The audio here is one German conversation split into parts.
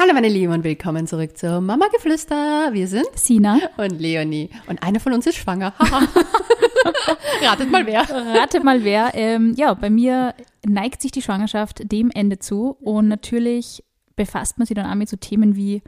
Hallo meine Lieben und willkommen zurück zu Mama Geflüster. Wir sind Sina und Leonie und eine von uns ist schwanger. Ratet mal wer. Ratet mal wer. Ähm, ja, bei mir neigt sich die Schwangerschaft dem Ende zu und natürlich befasst man sich dann auch mit so Themen wie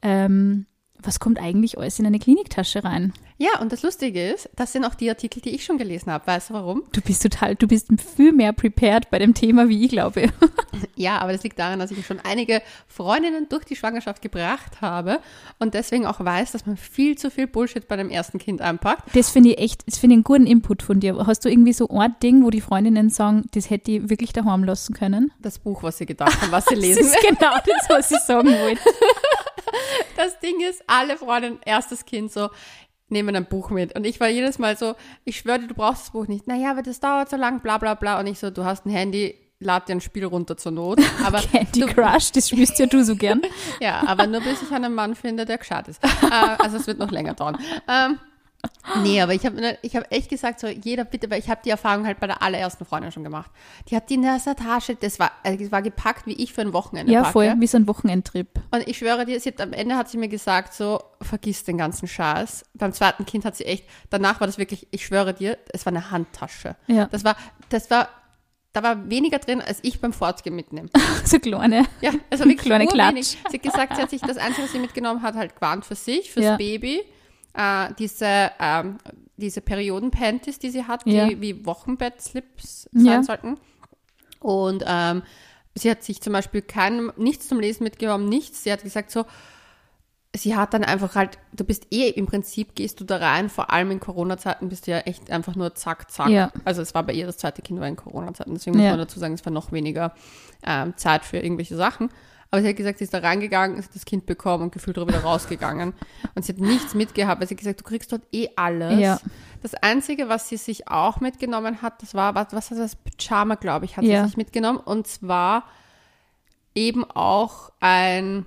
ähm, was kommt eigentlich alles in eine Kliniktasche rein? Ja, und das Lustige ist, das sind auch die Artikel, die ich schon gelesen habe. Weißt du warum? Du bist total, du bist viel mehr prepared bei dem Thema, wie ich glaube. ja, aber das liegt daran, dass ich schon einige Freundinnen durch die Schwangerschaft gebracht habe und deswegen auch weiß, dass man viel zu viel Bullshit bei dem ersten Kind anpackt. Das finde ich echt, das finde ich einen guten Input von dir. Hast du irgendwie so ein Ding, wo die Freundinnen sagen, das hätte ich wirklich daheim lassen können? Das Buch, was sie gedacht haben, was sie lesen. das ist genau das, was ich sagen wollte. Das Ding ist, alle Freundinnen, erstes Kind so, nehmen ein Buch mit. Und ich war jedes Mal so, ich schwöre dir, du brauchst das Buch nicht. Naja, aber das dauert so lang, bla bla bla. Und ich so, du hast ein Handy, lad dir ein Spiel runter zur Not. Aber Candy du, Crush, das spielst ja du so gern. ja, aber nur bis ich einen Mann finde, der gescheit ist. äh, also es wird noch länger dauern. Ähm, Nee, aber ich habe ich hab echt gesagt, so jeder bitte, weil ich habe die Erfahrung halt bei der allerersten Freundin schon gemacht. Die hat die in der Tasche, das war, also das war gepackt, wie ich für ein Wochenende Ja, packe. voll, wie so ein Wochenendtrip. Und ich schwöre dir, sie hat, am Ende hat sie mir gesagt, so, vergiss den ganzen Scheiß. Beim zweiten Kind hat sie echt, danach war das wirklich, ich schwöre dir, es war eine Handtasche. Ja. Das war, das war, da war weniger drin, als ich beim Fortgehen mitnehme. so kleine. Ja, war wirklich Kleine. Klatsch. Sie hat gesagt, sie hat sich das Einzige, was sie mitgenommen hat, halt gewarnt für sich, fürs Ja. Baby. Äh, diese, ähm, diese Periodenpanties, die sie hat, Ja. die wie Wochenbettslips sein Ja. sollten. Und ähm, sie hat sich zum Beispiel kein, nichts zum Lesen mitgenommen, nichts. Sie hat gesagt so, sie hat dann einfach halt, du bist eh im Prinzip, gehst du da rein, vor allem in Corona-Zeiten bist du ja echt einfach nur zack, zack. Ja. Also es war bei ihr das zweite Kind war in Corona-Zeiten, deswegen muss Ja. man dazu sagen, es war noch weniger ähm, Zeit für irgendwelche Sachen. Aber sie hat gesagt, sie ist da reingegangen, sie hat das Kind bekommen und gefühlt wieder rausgegangen. Und sie hat nichts mitgehabt, weil sie hat gesagt, du kriegst dort eh alles. Ja. Das Einzige, was sie sich auch mitgenommen hat, das war, was, was hat das Pyjama, glaube ich, hat Ja. sie sich mitgenommen. Und zwar eben auch ein,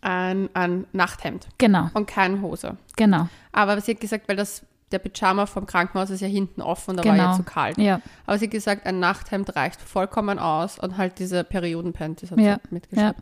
ein, ein Nachthemd Genau, und keine Hose. genau. Aber sie hat gesagt, weil das der Pyjama vom Krankenhaus ist ja hinten offen und da war Genau. ja zu kalt. Ja, Aber sie hat gesagt, ein Nachthemd reicht vollkommen aus und halt diese Periodenpanties hat Ja, sie mitgeschleppt.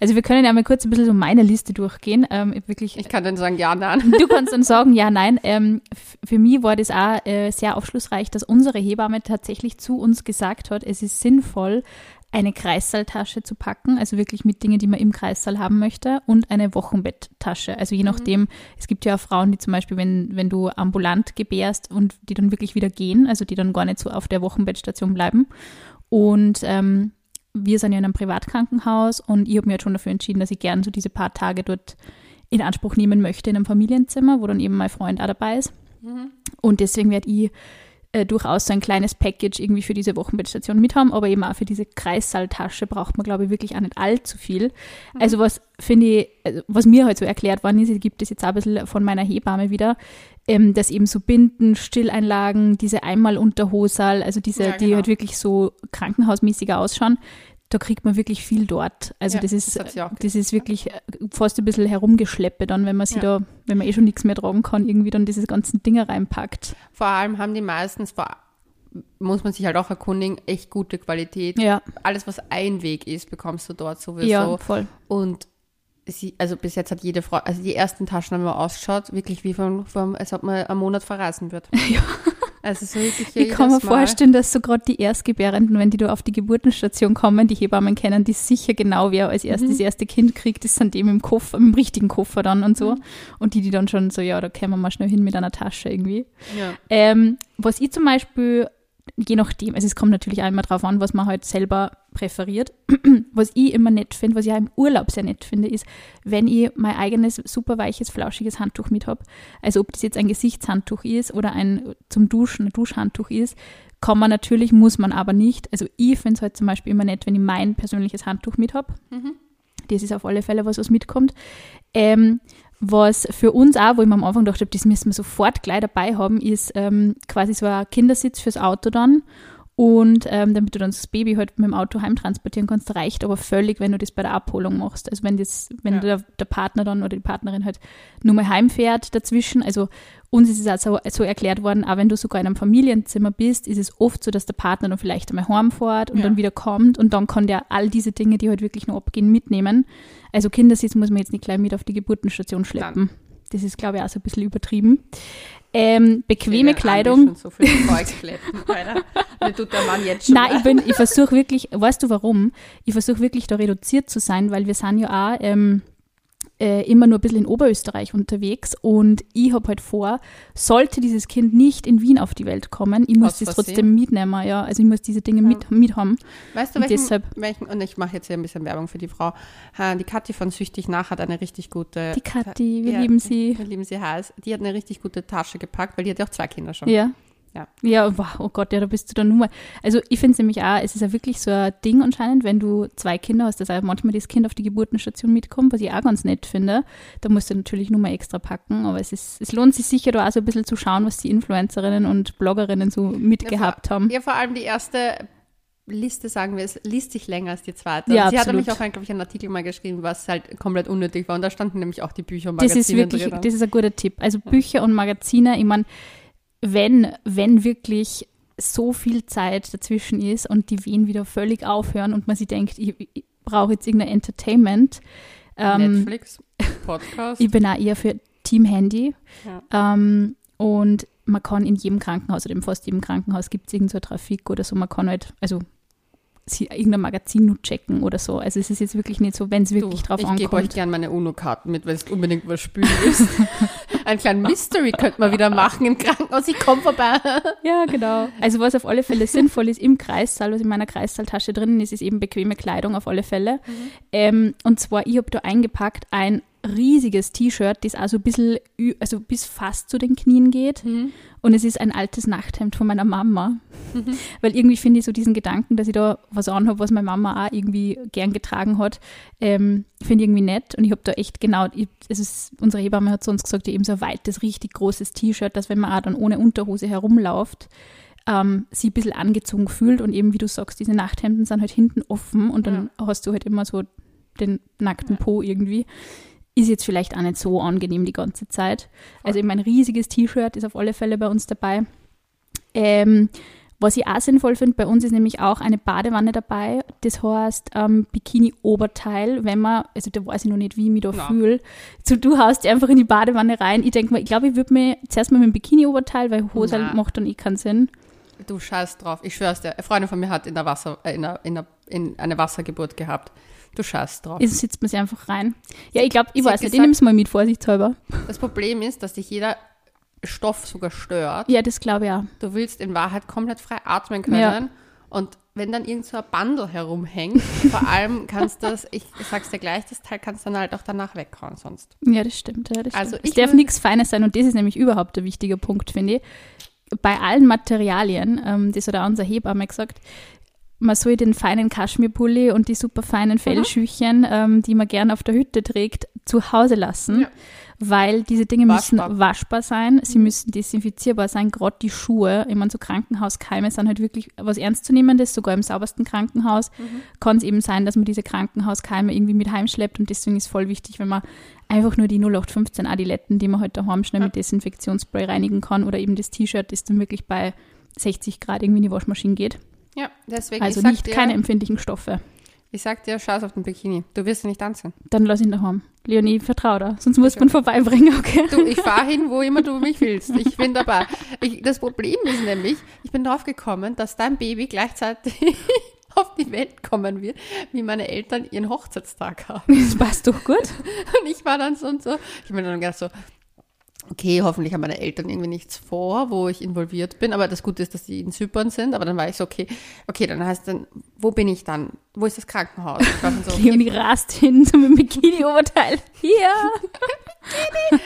also wir können ja mal kurz ein bisschen so meine Liste durchgehen. Ähm, wirklich, Ich kann dann sagen, ja, nein. du kannst dann sagen, ja, nein. Ähm, für mich war das auch äh, sehr aufschlussreich, dass unsere Hebamme tatsächlich zu uns gesagt hat, es ist sinnvoll, eine Kreissaaltasche zu packen, also wirklich mit Dingen, die man im Kreissaal haben möchte, und eine Wochenbetttasche. Also je nachdem, es gibt ja auch Frauen, die zum Beispiel, wenn, wenn du ambulant gebärst und die dann wirklich wieder gehen, also die dann gar nicht so auf der Wochenbettstation bleiben. Und ähm, wir sind ja in einem Privatkrankenhaus und ich habe mir jetzt schon dafür entschieden, dass ich gern so diese paar Tage dort in Anspruch nehmen möchte in einem Familienzimmer, wo dann eben mein Freund auch dabei ist. Und deswegen werde ich äh, durchaus so ein kleines Package irgendwie für diese Wochenbettstation mit haben, aber eben auch für diese Kreissaaltasche braucht man, glaube ich, wirklich auch nicht allzu viel. Also was finde ich, also was mir halt so erklärt worden ist, gibt es jetzt auch ein bisschen von meiner Hebamme wieder, ähm, dass eben so Binden, Stilleinlagen, diese Einmalunterhosal, also diese, Ja, die genau. halt wirklich so krankenhausmäßiger ausschauen, da kriegt man wirklich viel dort. Also Ja, das ist, das das ist wirklich äh, fast ein bisschen herumgeschleppe dann, wenn man sie Ja. da, wenn man eh schon nichts mehr tragen kann, irgendwie dann diese ganzen Dinge reinpackt. Vor allem haben die meistens, vor, muss man sich halt auch erkundigen, echt gute Qualität. Ja, Alles, was Einweg ist, bekommst du dort sowieso. ja, voll. Und sie, also bis jetzt hat jede Frau, also die ersten Taschen haben wir ausgeschaut, wirklich wie von, von als ob man einen Monat verreisen wird. Ja. Also so wirklich Ich kann mir Mal. vorstellen, dass so gerade die Erstgebärenden, wenn die da auf die Geburtenstation kommen, die Hebammen kennen, die sicher genau, wer als erstes Mhm. das erste Kind kriegt, das sind dem im Koffer, im richtigen Koffer dann und so. Mhm. Und die, die dann schon so, ja, da kämen wir mal schnell hin mit einer Tasche irgendwie. Ja. Ähm, was ich zum Beispiel, je nachdem, also es kommt natürlich auch immer drauf an, was man halt selber präferiert. was ich immer nett finde, was ich auch im Urlaub sehr nett finde, ist, wenn ich mein eigenes super weiches, flauschiges Handtuch mit habe. Also ob das jetzt ein Gesichtshandtuch ist oder ein zum Duschen, ein Duschhandtuch ist, kann man natürlich, muss man aber nicht. Also ich finde es halt zum Beispiel immer nett, wenn ich mein persönliches Handtuch mit habe. Mhm. Das ist auf alle Fälle was, was mitkommt. Ähm, was für uns auch, wo ich mir am Anfang gedacht habe, das müssen wir sofort gleich dabei haben, ist ähm, quasi so ein Kindersitz fürs Auto dann Und ähm, damit du dann das Baby halt mit dem Auto heimtransportieren kannst, reicht aber völlig, wenn du das bei der Abholung machst. Also wenn das, wenn Ja. der, der Partner dann oder die Partnerin halt nur mal heimfährt dazwischen. Also uns ist es auch so, so erklärt worden, auch wenn du sogar in einem Familienzimmer bist, ist es oft so, dass der Partner dann vielleicht einmal heimfährt und Ja. dann wieder kommt und dann kann der all diese Dinge, die halt wirklich noch abgehen, mitnehmen. Also Kindersitz muss man jetzt nicht gleich mit auf die Geburtenstation schleppen. Das ist, glaube ich, auch so ein bisschen übertrieben. Ähm, bequeme Kleidung. Schon so viel Zeug schleppen, Alter. Mir tut der Mann jetzt schon Nein, ich, bin, ich versuche wirklich, weißt du warum? Ich versuche wirklich da reduziert zu sein, weil wir sind ja auch ähm, äh, immer nur ein bisschen in Oberösterreich unterwegs und ich habe halt vor, sollte dieses Kind nicht in Wien auf die Welt kommen, ich muss das trotzdem mitnehmen, ja. Also ich muss diese Dinge mit, mit haben. Weißt du, Und welchen, deshalb- welchen und ich mache jetzt hier ein bisschen Werbung für die Frau. Die Kathi von Süchtig nach hat eine richtig gute. Die Kathi, wir Ja, lieben sie. Wir lieben sie heiß. Die hat eine richtig gute Tasche gepackt, weil die hat ja auch zwei Kinder schon. Ja. Ja. Ja, wow, oh Gott, ja, da bist du dann nur mal. Also ich finde es nämlich auch, es ist ja wirklich so ein Ding anscheinend, wenn du zwei Kinder hast, dass auch manchmal das Kind auf die Geburtenstation mitkommt, was ich auch ganz nett finde. Da musst du natürlich nur mal extra packen, aber es ist, es lohnt sich sicher da auch so ein bisschen zu schauen, was die Influencerinnen und Bloggerinnen so mitgehabt haben. Ja, vor allem die erste Liste, sagen wir es, liest sich länger als die zweite. Ja, Und sie hat absolut. nämlich auch, glaube ich, einen Artikel mal geschrieben, was halt komplett unnötig war. Und da standen nämlich auch die Bücher und Das Magazine ist wirklich, drin. das ist ein guter Tipp. Also Bücher und Magazine, ich meine, wenn, wenn wirklich so viel Zeit dazwischen ist und die Wehen wieder völlig aufhören und man sich denkt, ich, ich brauche jetzt irgendein Entertainment. Ähm, Netflix, Podcast. ich bin auch eher für Team Handy. Ja. Ähm, und man kann in jedem Krankenhaus oder in fast jedem Krankenhaus gibt es irgendeine so Trafik oder so. Man kann halt, also sie, irgendein Magazin nur checken oder so. Also es ist jetzt wirklich nicht so, wenn es wirklich drauf ich gebe euch ankommt. gerne meine UNO-Karten mit, weil es unbedingt was spülen ist. Ein kleinen Mystery könnte man wieder machen im Krankenhaus. Ich komme vorbei. Ja, genau. Also was auf alle Fälle sinnvoll ist im Kreissaal, was in meiner Kreissaaltasche drinnen ist, ist eben bequeme Kleidung auf alle Fälle. Ähm, und zwar, ich habe da eingepackt ein riesiges T-Shirt, das also ein bisschen, also bis fast zu den Knien geht. Und es ist ein altes Nachthemd von meiner Mama. Weil irgendwie finde ich so diesen Gedanken, dass ich da was anhabe, was meine Mama auch irgendwie gern getragen hat, ähm, finde ich irgendwie nett. Und ich habe da echt genau, ich, es ist, unsere Hebamme hat uns gesagt, die eben so ein weites, richtig großes T-Shirt, dass wenn man auch dann ohne Unterhose herumläuft, ähm, sie ein bisschen angezogen fühlt und eben, wie du sagst, diese Nachthemden sind halt hinten offen und dann hast du halt immer so den nackten Po irgendwie. Ist jetzt vielleicht auch nicht so angenehm die ganze Zeit. Also eben ein riesiges T-Shirt ist auf alle Fälle bei uns dabei. Ähm, was ich auch sinnvoll finde, bei uns ist nämlich auch eine Badewanne dabei. Das heißt ähm, Bikini-Oberteil, wenn man, also da weiß ich noch nicht, wie ich mich da Na. fühle. So, du haust einfach in die Badewanne rein. Ich denke mal, ich glaube, ich würde mir zuerst mal mit dem Bikini-Oberteil, weil Hose Na. macht dann eh keinen Sinn. Du scheiß drauf. Ich schwör's dir. Eine Freundin von mir hat in der Wasser, äh, in, der, in, der, in eine Wassergeburt gehabt. Du scheiß drauf. Jetzt sitzt man sich einfach rein. Ja, ich glaube, ich Sie weiß nicht, ich gesagt- nehme es mal mit, vorsichtshalber. Das Problem ist, dass dich jeder Stoff sogar stört. Ja, das glaube ich auch. Du willst in Wahrheit komplett frei atmen können. Ja. Und wenn dann irgend so ein Bandel herumhängt, vor allem kannst du das, ich sag's dir gleich, das Teil kannst du dann halt auch danach weghauen sonst. Ja, das stimmt. Ja, das Also stimmt. ich es darf nichts Feines sein und das ist nämlich überhaupt der wichtige Punkt, finde ich. Bei allen Materialien, ähm, das hat auch unser Hebamme gesagt, man soll den feinen Kaschmirpulli und die super feinen Fellschüchen, ähm, die man gern auf der Hütte trägt, zu Hause lassen, Ja. weil diese Dinge Waschbar. müssen waschbar sein, sie müssen desinfizierbar sein, gerade die Schuhe. Ich meine, so Krankenhauskeime sind halt wirklich was Ernstzunehmendes, sogar im saubersten Krankenhaus kann es eben sein, dass man diese Krankenhauskeime irgendwie mit heimschleppt und deswegen ist voll wichtig, wenn man einfach nur die 0815 Adiletten, die man heute daheim schnell mit Desinfektionsspray reinigen kann oder eben das T-Shirt, das dann wirklich bei 60 Grad irgendwie in die Waschmaschine geht. Ja, deswegen, Also nicht dir, keine empfindlichen Stoffe. ich sag dir, scheiß auf den Bikini. Du wirst ihn nicht anziehen. Dann lass ihn daheim. Leonie, vertrau da, sonst muss man vorbeibringen, okay? Du, ich fahre hin, wo immer du mich willst. Ich bin dabei. Ich, das Problem ist nämlich, ich bin drauf gekommen, dass dein Baby gleichzeitig auf die Welt kommen wird, wie meine Eltern ihren Hochzeitstag haben. Das passt doch gut. Und ich war dann so und so, ich bin dann gedacht so, okay, hoffentlich haben meine Eltern irgendwie nichts vor, wo ich involviert bin. Aber das Gute ist, dass die in Zypern sind. Aber dann war ich so, okay, okay, dann heißt dann, wo bin ich dann? Wo ist das Krankenhaus? Ich war dann so, okay, Leonie rast hin zum Bikini-Oberteil. Hier.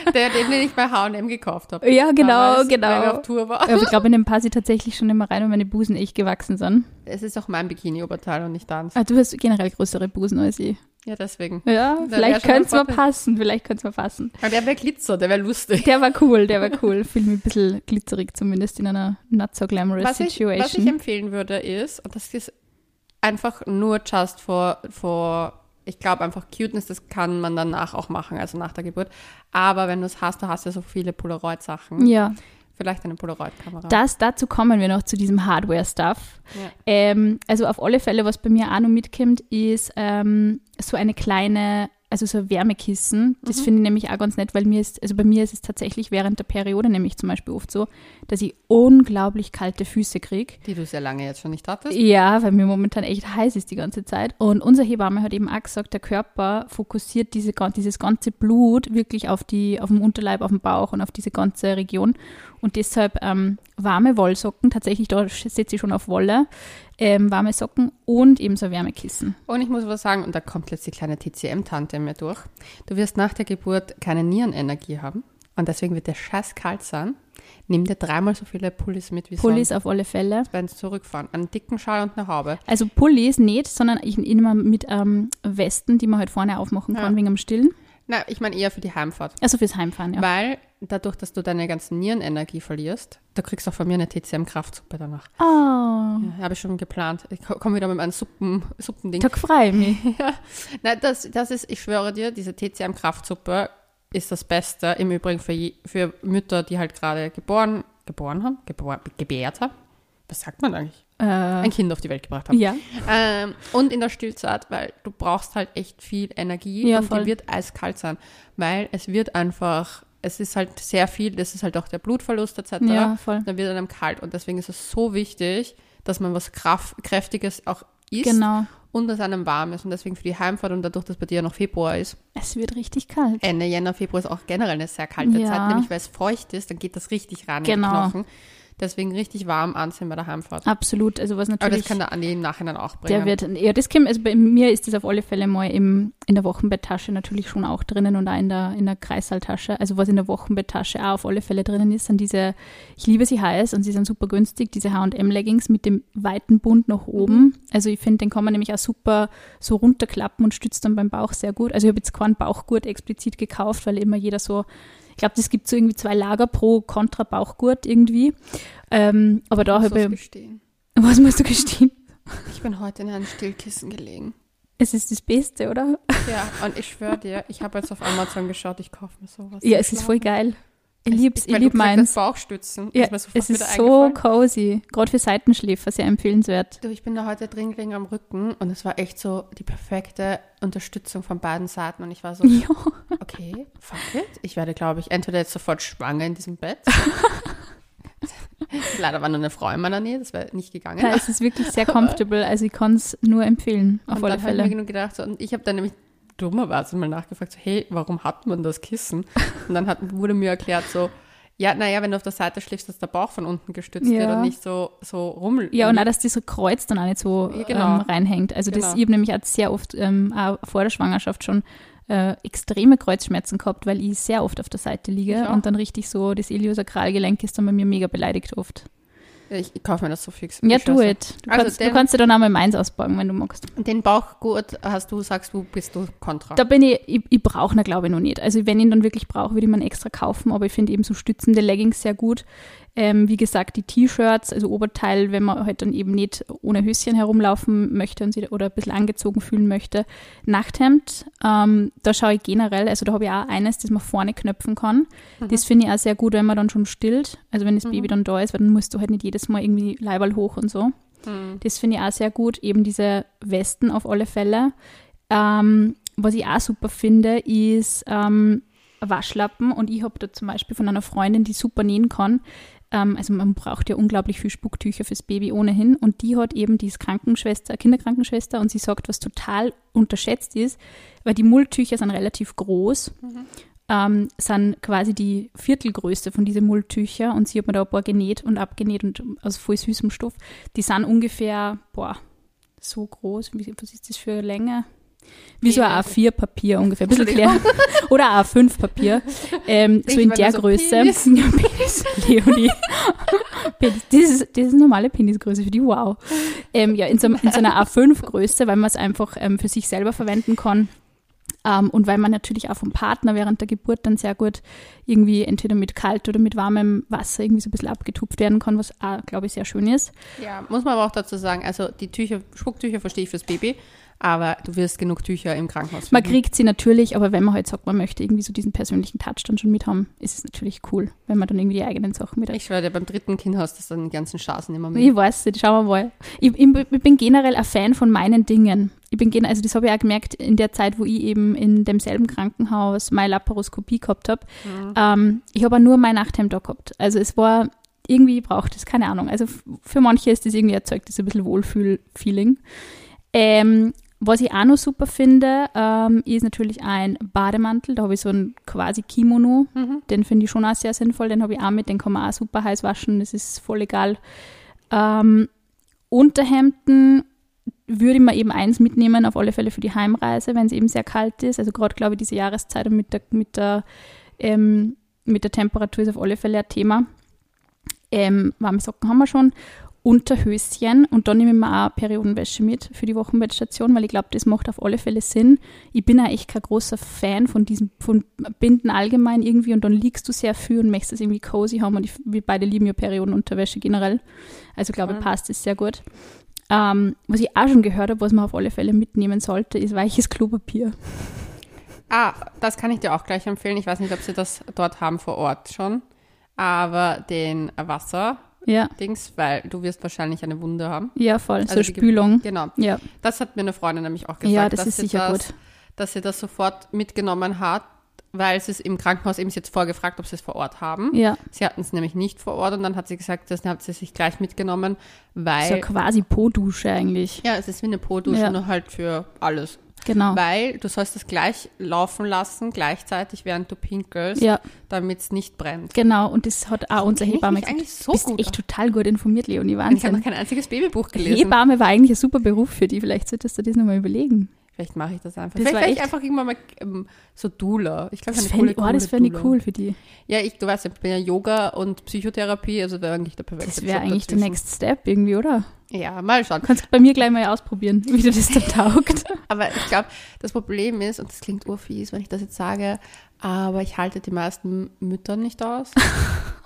der, den, den ich bei H&M gekauft habe. Ja, genau, Damals, Weil wir genau. auf Tour war. Aber ich glaube, in dem passe ich tatsächlich schon immer rein, und meine Busen echt gewachsen sind. Es ist auch mein Bikini-Oberteil und nicht deins. Ah, du hast generell größere Busen als ich. Ja, deswegen. Ja, wär vielleicht könnte es mal passen. Vielleicht könnte es mal passen. Aber der wäre Glitzer, der wäre lustig. Der war cool, der war cool. Fühle mich ein bisschen glitzerig, zumindest in einer not so glamorous Was ich, situation. was ich empfehlen würde ist, und das ist einfach nur just for, for ich glaube einfach Cuteness, das kann man danach auch machen, also nach der Geburt. Aber wenn du es hast, du hast ja so viele Polaroid-Sachen. ja, Vielleicht eine Polaroid-Kamera. das, dazu kommen wir noch zu diesem Hardware-Stuff. Ja. Ähm, also auf alle Fälle, was bei mir auch noch mitkommt, ist ähm, so eine kleine, also so ein Wärmekissen. Das Mhm. finde ich nämlich auch ganz nett, weil mir ist, also bei mir ist es tatsächlich während der Periode nämlich zum Beispiel oft so, dass ich unglaublich kalte Füße kriege. Die du sehr lange jetzt schon nicht hattest. Ja, weil mir momentan echt heiß ist die ganze Zeit. Und unser Hebamme hat eben auch gesagt, der Körper fokussiert diese, dieses ganze Blut wirklich auf, die, auf den Unterleib, auf den Bauch und auf diese ganze Region. Und deshalb ähm, warme Wollsocken, tatsächlich, da setze ich schon auf Wolle, ähm, warme Socken und eben so ein Wärmekissen. Und ich muss was sagen, und da kommt jetzt die kleine TCM-Tante mir durch. Du wirst nach der Geburt keine Nierenenergie haben. Und deswegen wird der Scheiß kalt sein. Nimm dir dreimal so viele Pullis mit wie Pullis sonst, auf alle Fälle. wenn es zurückfahren. Einen dicken Schal und eine Haube. Also Pullis nicht, sondern ich nehme immer mit ähm, Westen, die man halt vorne aufmachen kann Ja. wegen dem Stillen. Na, ich meine eher für die Heimfahrt. Also fürs Heimfahren, ja. Weil dadurch, dass du deine ganzen Nierenenergie verlierst, du kriegst auch von mir eine TCM-Kraftsuppe danach. Oh, Ja, Habe ich schon geplant. Ich ko- komme wieder mit meinem Suppen, Suppending. freue ich mich. Nein, das, das ist, ich schwöre dir, diese TCM-Kraftsuppe ist das Beste. Im Übrigen für, je- für Mütter, die halt gerade geboren, geboren haben, geboren, gebärt haben. Was sagt man eigentlich? Äh, Ein Kind auf die Welt gebracht haben. ja. Ähm, und in der Stillzeit, weil du brauchst halt echt viel Energie Ja, und voll. die wird eiskalt sein, weil es wird einfach, es ist halt sehr viel, das ist halt auch der Blutverlust etc. Ja, voll. Dann wird einem kalt und deswegen ist es so wichtig, dass man was Kraft, Kräftiges auch isst Genau. und dass einem warm ist und deswegen für die Heimfahrt und dadurch, dass bei dir ja noch Februar ist, Es wird richtig kalt. Ende Jänner, Februar ist auch generell eine sehr kalte Ja. Zeit, nämlich weil es feucht ist, dann geht das richtig ran in Genau. die Knochen. Deswegen richtig warm anziehen bei der Heimfahrt. Absolut. Also was Aber natürlich. das kann der Andi im Nachhinein auch bringen. der wird, ja, das kommt, also bei mir ist das auf alle Fälle mal im, in der Wochenbetttasche natürlich schon auch drinnen und auch in der, in der Kreißsaaltasche. Also was in der Wochenbetttasche auch auf alle Fälle drinnen ist, sind diese, ich liebe sie heiß und sie sind super günstig, diese H&M-Leggings mit dem weiten Bund nach oben. Also ich finde, den kann man nämlich auch super so runterklappen und stützt dann beim Bauch sehr gut. Also ich habe jetzt keinen Bauchgurt explizit gekauft, weil immer jeder so, ich glaube, es gibt so irgendwie zwei Lager pro Kontra Bauchgurt irgendwie. Ähm, aber da habe ich, gestehen. was musst du gestehen? Ich bin heute in einem Stillkissen gelegen. Es ist das Beste, oder? Ja, und ich schwöre dir, ich habe jetzt auf Amazon geschaut, ich kaufe mir sowas. Ja, es ist voll geil. Ich lieb's, ich du lieb meins. Bauchstützen. Ja, es ist so cozy. Gerade für Seitenschläfer sehr empfehlenswert. Du, ich bin da heute drin gelegen am Rücken und es war echt so die perfekte Unterstützung von beiden Seiten und ich war so, Ja. okay, fuck it. Ich werde, glaube ich, entweder jetzt sofort schwanger in diesem Bett. Leider war nur eine Frau in meiner Nähe, das wäre nicht gegangen. ja, es ist wirklich sehr comfortable. Also ich kann es nur empfehlen, auf und alle dann habe ich mir Fälle. gedacht, so, und ich habe dann nämlich dummerweise mal nachgefragt, so, hey, warum hat man das Kissen? Und dann hat, wurde mir erklärt, so, ja, naja, wenn du auf der Seite schläfst, dass der Bauch von unten gestützt Ja. wird und nicht so, so rummelt. Ja, und auch, dass dieses Kreuz dann auch nicht so genau. ähm, reinhängt. Also das, Genau. ich habe nämlich auch sehr oft ähm, auch vor der Schwangerschaft schon äh, extreme Kreuzschmerzen gehabt, weil ich sehr oft auf der Seite liege und dann richtig so, das Iliosakralgelenk ist dann bei mir mega beleidigt oft. Ich, ich kaufe mir das so fix. Ja, do it. Du, Also kannst, du den- kannst dir dann auch mal meins ausbauen, wenn du magst. Den Bauchgurt hast du, sagst du, bist du kontra. Da bin ich, ich, ich brauche ihn, glaube ich, noch nicht. Also wenn ich ihn dann wirklich brauche, würde ich mir einen extra kaufen, aber ich finde eben so stützende Leggings sehr gut. Ähm, wie gesagt, die T-Shirts, also Oberteil, wenn man halt dann eben nicht ohne Höschen herumlaufen möchte und sich oder ein bisschen angezogen fühlen möchte. Nachthemd, ähm, da schaue ich generell, also da habe ich auch eines, das man vorne knöpfen kann. Das finde ich auch sehr gut, wenn man dann schon stillt, also wenn das Baby dann da ist, weil dann musst du halt nicht jedes Mal irgendwie Leiberl hoch und so. Hm. Das finde ich auch sehr gut, eben diese Westen auf alle Fälle. Ähm, was ich auch super finde, ist ähm, Waschlappen und ich habe da zum Beispiel von einer Freundin, die super nähen kann. Ähm, also man braucht ja unglaublich viel Spucktücher fürs Baby ohnehin und die hat eben die ist Krankenschwester, Kinderkrankenschwester und sie sagt, was total unterschätzt ist, weil die Mulltücher sind relativ groß, ähm, sind quasi die Viertelgröße von diesen Mulltücher und sie hat mir da ein paar genäht und abgenäht und aus voll süßem Stoff. Die sind ungefähr, boah, so groß, was ist das für eine Länge? Wie so ein A4-Papier ungefähr, ein bisschen kleiner. Oder A5-Papier. Ähm, so in der so Größe. Penis. Leonie. Penis, das, ist, das ist normale Penisgröße für die, wow. Ähm, ja, in so, in so einer A5-Größe, weil man es einfach ähm, für sich selber verwenden kann. Ähm, und weil man natürlich auch vom Partner während der Geburt dann sehr gut irgendwie entweder mit kalt oder mit warmem Wasser irgendwie so ein bisschen abgetupft werden kann, was auch, glaube ich, sehr schön ist. Ja, muss man aber auch dazu sagen, also die Tücher, Spucktücher verstehe ich fürs Baby, aber du wirst genug Tücher im Krankenhaus Man finden. kriegt sie natürlich, aber wenn man halt sagt, man möchte irgendwie so diesen persönlichen Touch dann schon mit haben, ist es natürlich cool, wenn man dann irgendwie die eigenen Sachen mit hat. Ich schwöre beim dritten Kind hast du dann die ganzen Straßen immer mit. Ich weiß nicht, schauen wir mal. Ich, ich, bin generell ein Fan von meinen Dingen. Ich bin gen- also das habe ich auch gemerkt in der Zeit, wo ich eben in demselben Krankenhaus meine Laparoskopie gehabt habe. Ähm, ich habe nur mein Nachthemd da gehabt. Also es war irgendwie braucht es, keine Ahnung. Also für manche ist das irgendwie erzeugt, das ein bisschen Wohlfühl-Feeling. Ähm, was ich auch noch super finde, ähm, ist natürlich ein Bademantel. Da habe ich so ein quasi Kimono. Den finde ich schon auch sehr sinnvoll. Den habe ich auch mit. Den kann man auch super heiß waschen. Das ist voll egal. Ähm, Unterhemden würde ich mir eben eins mitnehmen, auf alle Fälle für die Heimreise, wenn es eben sehr kalt ist. Also gerade, glaube ich, diese Jahreszeit und mit der, mit der, ähm, mit der Temperatur ist auf alle Fälle ein Thema. Ähm, warme Socken haben wir schon. Unterhöschen und dann nehme ich mir auch Periodenwäsche mit für die Wochenbettstation, weil ich glaube, das macht auf alle Fälle Sinn. Ich bin ja echt kein großer Fan von diesen von Binden allgemein irgendwie und dann liegst du sehr viel und möchtest es irgendwie cozy haben und ich, wir beide lieben ja Periodenunterwäsche generell. Also glaube, Voll. passt es sehr gut. Ähm, was ich auch schon gehört habe, was man auf alle Fälle mitnehmen sollte, ist weiches Klopapier. Ah, das kann ich dir auch gleich empfehlen. Ich weiß nicht, ob sie das dort haben vor Ort schon, aber den Wasser Ja, Dings, weil du wirst wahrscheinlich eine Wunde haben. ja, voll. Also so Ge- Spülung. Genau. Ja, Das hat mir eine Freundin nämlich auch gesagt. ja, das dass ist sie sicher das, gut. Dass sie das sofort mitgenommen hat, weil sie es im Krankenhaus eben jetzt vorgefragt, ob sie es vor Ort haben. Ja, Sie hatten es nämlich nicht vor Ort und dann hat sie gesagt, das hat sie sich gleich mitgenommen, weil quasi Po-Dusche eigentlich. ja, es ist wie eine Po-Dusche, Ja. nur halt für alles. Genau. Weil du sollst es gleich laufen lassen, gleichzeitig, während du pinkelst, Ja, damit es nicht brennt. genau. Und das hat auch unsere ich Hebamme mich eigentlich so Bist gut echt aus. total gut informiert, Leonie. Ich habe noch Wahnsinn. kein einziges Babybuch gelesen. Hebamme war eigentlich ein super Beruf für die. Vielleicht solltest du das nochmal überlegen. Vielleicht mache ich das einfach. Das Vielleicht war echt- einfach irgendwann mal ähm, so Doula. Ich glaube, Das fände coole, oh, das ich cool für die. Ja, ich, du weißt, ja, ich bin ja Yoga und Psychotherapie, also wäre eigentlich der perfekte Das wäre eigentlich der. Next Step irgendwie, oder? Ja, mal schauen. Kannst bei mir gleich mal ausprobieren, wie du das dann taugt. Aber ich glaube, das Problem ist, und das klingt urfies, wenn ich das jetzt sage, aber ich halte die meisten Mütter nicht aus.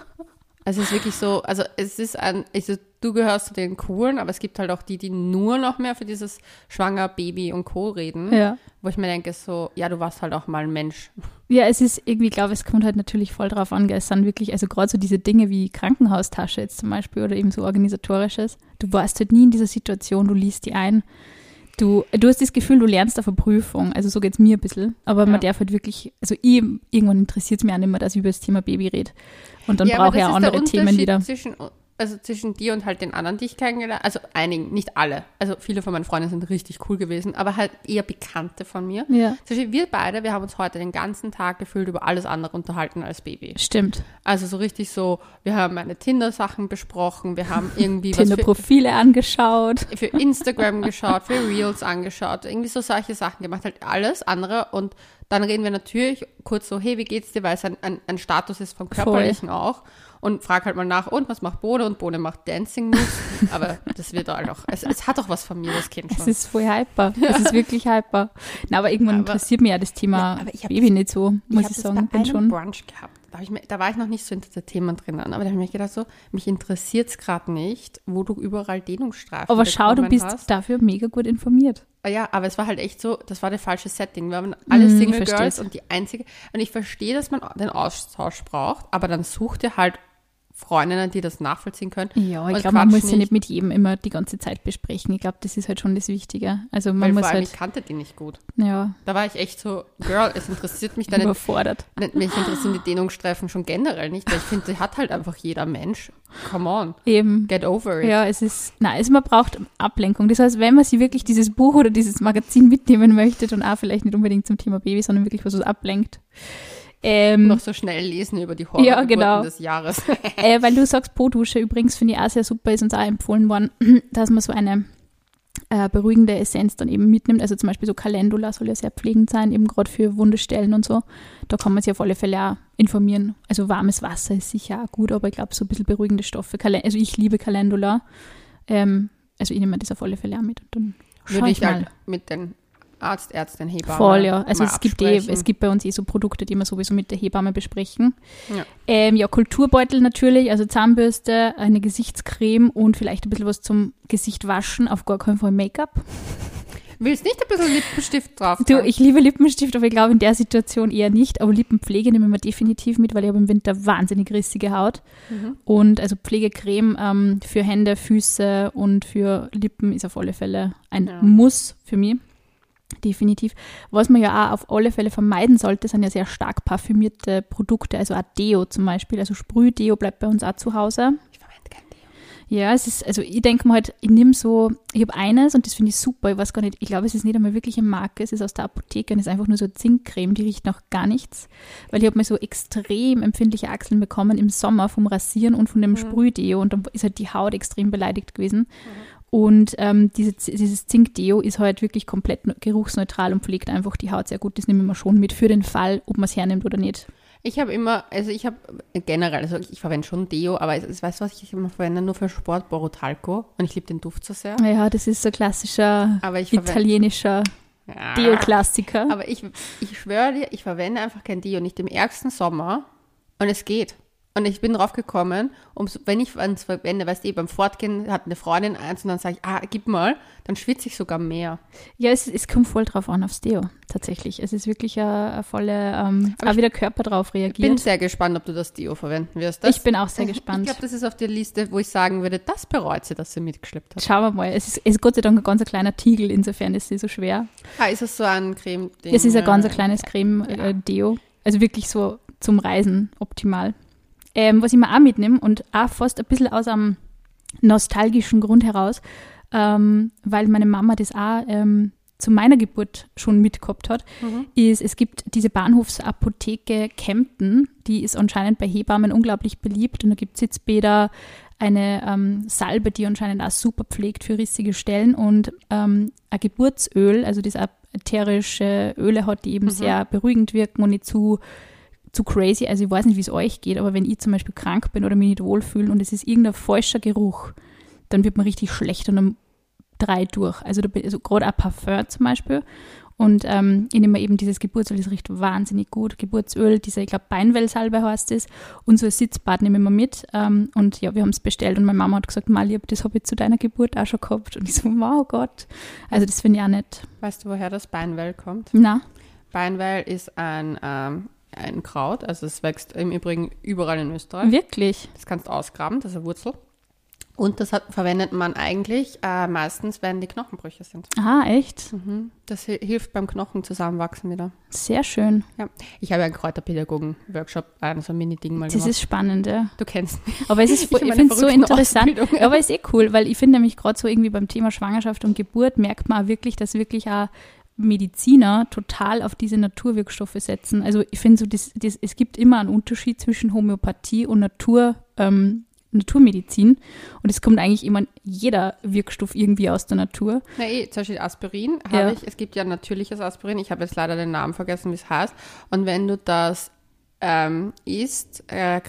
Also es ist wirklich so, also es ist ein, also du gehörst zu den coolen, aber es gibt halt auch die, die nur noch mehr für dieses Schwanger, Baby und Co. reden, Ja. wo ich mir denke, so, ja, du warst halt auch mal ein Mensch. Ja, es ist irgendwie, glaube ich, es kommt halt natürlich voll drauf an. Es sind wirklich, also gerade so diese Dinge wie Krankenhaustasche jetzt zum Beispiel oder eben so organisatorisches. Du warst halt nie in dieser Situation, du liest die ein. Du, du hast das Gefühl, du lernst auf eine Prüfung. Also so geht es mir ein bisschen. Aber man Ja. darf halt wirklich, also ich, irgendwann interessiert es mich auch nicht mehr, dass ich über das Thema Baby rede. Und dann Ja, brauche ich auch andere Themen wieder. Zwischen, also zwischen dir und halt den anderen, die ich kennengelernt Also einigen, nicht alle. Also viele von meinen Freunden sind richtig cool gewesen, aber halt eher Bekannte von mir. Ja, Zum Beispiel wir beide, wir haben uns heute den ganzen Tag gefühlt über alles andere unterhalten als Baby. stimmt. Also so richtig so, wir haben meine Tinder-Sachen besprochen, wir haben irgendwie was Tinder-Profile angeschaut. für Instagram geschaut, für Reels angeschaut, irgendwie so solche Sachen gemacht, halt alles andere und dann reden wir natürlich kurz so, hey, wie geht's dir, weil es ein, ein, ein Status ist vom Körperlichen auch und frag halt mal nach, und was macht Bode und Bode macht Dancing Moves, aber das wird halt auch, es, es hat auch was von mir, das Kind Es schon. ist voll hyper. Es ist wirklich hyper. Na, aber irgendwann Aber- interessiert mich ja das Thema ich hab Baby nicht so, muss ich, das sagen. Bin einem schon. Brunch gehabt. Da, ich mir, da war ich noch nicht so in diese Themen drinnen, aber da habe ich mir gedacht so, mich interessiert es gerade nicht, wo du überall Dehnungsstreifen Aber schau, du bist hast. dafür mega gut informiert. Ja, aber es war halt echt so, das war der falsche Setting. Wir haben alle ich Single. Girls und die einzige. Und ich verstehe, dass man den Austausch braucht, aber dann such dir halt Freundinnen, die das nachvollziehen können. Ja, ich glaube, man muss ja nicht mit jedem immer die ganze Zeit besprechen. Ich glaube, das ist halt schon das Wichtige. Also man Weil muss vor allem, halt, ich kannte die nicht gut. ja, Da war ich echt so, Girl, es interessiert mich deine, überfordert. mich interessieren die Dehnungsstreifen schon generell nicht, weil ich finde, die hat halt einfach jeder Mensch. Come on, Eben. get over it. Ja, es ist, nein, also man braucht Ablenkung. Das heißt, wenn man sich wirklich dieses Buch oder dieses Magazin mitnehmen möchte und auch vielleicht nicht unbedingt zum Thema Baby, sondern wirklich was was ablenkt. Ähm, Noch so schnell lesen über die Horror Ja, genau. des Jahres. Äh, weil du sagst Po-Dusche, übrigens finde ich auch sehr super, ist uns auch empfohlen worden, dass man so eine äh, beruhigende Essenz dann eben mitnimmt. Also zum Beispiel so Calendula soll ja sehr pflegend sein, eben gerade für Wundestellen und so. Da kann man sich auf alle Fälle auch informieren. Also warmes Wasser ist sicher auch gut, aber ich glaube so ein bisschen beruhigende Stoffe. Calen also ich liebe Calendula. Ähm, also ich nehme das auf alle Fälle auch mit. Und dann Würde ich, ich halt mit den Arzt, Ärztin, Hebamme. Voll, ja. Also es gibt, eh, es gibt bei uns eh so Produkte, die wir sowieso mit der Hebamme besprechen. Ja, ähm, ja Kulturbeutel natürlich, also Zahnbürste, eine Gesichtscreme und vielleicht ein bisschen was zum Gesicht waschen, auf gar keinen Fall Make-up. Willst nicht ein bisschen Lippenstift drauf? Du, ich liebe Lippenstift, aber ich glaube in der Situation eher nicht. Aber Lippenpflege nehmen wir definitiv mit, weil ich habe im Winter wahnsinnig rissige Haut. Mhm. Und also Pflegecreme ähm, für Hände, Füße und für Lippen ist auf alle Fälle ein ja. Muss für mich. Definitiv. Was man ja auch auf alle Fälle vermeiden sollte, sind ja sehr stark parfümierte Produkte, also auch Deo zum Beispiel. Also Sprühdeo bleibt bei uns auch zu Hause. Ich verwende kein Deo. Ja, es ist, also ich denke mir halt, ich nehme so, ich habe eines und das finde ich super, ich weiß gar nicht, ich glaube, es ist nicht einmal wirklich eine Marke, es ist aus der Apotheke und es ist einfach nur so Zinkcreme, die riecht noch gar nichts, weil ich habe mir so extrem empfindliche Achseln bekommen im Sommer vom Rasieren und von dem mhm. Sprühdeo und dann ist halt die Haut extrem beleidigt gewesen. Mhm. Und ähm, diese, dieses Zinkdeo ist halt wirklich komplett geruchsneutral und pflegt einfach die Haut sehr gut. Das nehmen wir schon mit für den Fall, ob man es hernimmt oder nicht. Ich habe immer, also ich habe generell, also ich verwende schon Deo, aber es, weißt du was, ich immer verwende nur für Sport Borotalco und ich liebe den Duft so sehr. Ja, das ist so klassischer italienischer ja, Deo-Klassiker. Aber ich, ich schwöre dir, ich verwende einfach kein Deo, nicht im ärgsten Sommer und es geht. Und ich bin drauf gekommen, um, wenn ich eins verwende, weißt du, beim Fortgehen hat eine Freundin eins und dann sage ich, ah, gib mal, dann schwitze ich sogar mehr. Ja, es, es kommt voll drauf an aufs Deo, tatsächlich. Es ist wirklich eine, volle, ähm, auch wie der Körper drauf reagiert. Ich bin sehr gespannt, ob du das Deo verwenden wirst. Das, ich bin auch sehr gespannt. Ich glaube, das ist auf der Liste, wo ich sagen würde, das bereut sie, dass sie mitgeschleppt hat. Schauen wir mal. Es ist, es ist Gott sei Dank ein ganz kleiner Tiegel, insofern ist sie so schwer. Ah, ist es so ein Creme-Ding? Es ist ein ganz kleines Creme-Deo. Äh, also wirklich so zum Reisen optimal. Ähm, was ich mir auch mitnehme und auch fast ein bisschen aus einem nostalgischen Grund heraus, ähm, weil meine Mama das auch ähm, zu meiner Geburt schon mitgehabt hat, mhm. ist, es gibt diese Bahnhofsapotheke Kempten, die ist anscheinend bei Hebammen unglaublich beliebt und da gibt es Sitzbäder, eine ähm, Salbe, die anscheinend auch super pflegt für rissige Stellen und ähm, ein Geburtsöl, also diese ätherische Öle hat, die eben mhm. sehr beruhigend wirken und nicht zu zu crazy. Also ich weiß nicht, wie es euch geht, aber wenn ich zum Beispiel krank bin oder mich nicht wohlfühle und es ist irgendein falscher Geruch, dann wird man richtig schlecht und dann drei durch. Also, also gerade ein Parfum zum Beispiel. Und ähm, ich nehme eben dieses Geburtsöl, das riecht wahnsinnig gut. Geburtsöl, diese, ich glaube, Beinwellsalbe heißt es. Und so ein Sitzbad nehme ich immer mit. Ähm, und ja, wir haben es bestellt und meine Mama hat gesagt, Mali, das habe ich zu deiner Geburt auch schon gehabt. Und ich so, wow Gott. Also das finde ich auch nett. Weißt du, woher das Beinwell kommt? Na. Beinwell ist ein ähm, ein Kraut. Also es wächst im Übrigen überall in Österreich. Wirklich? Das kannst du ausgraben, das ist eine Wurzel. Und das hat, verwendet man eigentlich äh, meistens, wenn die Knochenbrüche sind. Aha, echt? Mhm. Das hilft beim Knochen zusammenwachsen wieder. Sehr schön. Ja. Ich habe ja einen Kräuterpädagogen-Workshop, ein so ein Mini-Ding mal das gemacht. Das ist spannend, ja. Du kennst mich. Aber es ist, ich, ich finde es so interessant. Aber es ist eh cool, weil ich finde nämlich gerade so irgendwie beim Thema Schwangerschaft und Geburt merkt man auch wirklich, dass wirklich auch Mediziner total auf diese Naturwirkstoffe setzen. Also ich finde so, das, das, es gibt immer einen Unterschied zwischen Homöopathie und Natur, ähm, Naturmedizin. Und es kommt eigentlich immer jeder Wirkstoff irgendwie aus der Natur. Na eh, zum Beispiel Aspirin habe ja. ich. Es gibt ja natürliches Aspirin. Ich habe jetzt leider den Namen vergessen, wie es heißt. Und wenn du das ähm, isst, äh,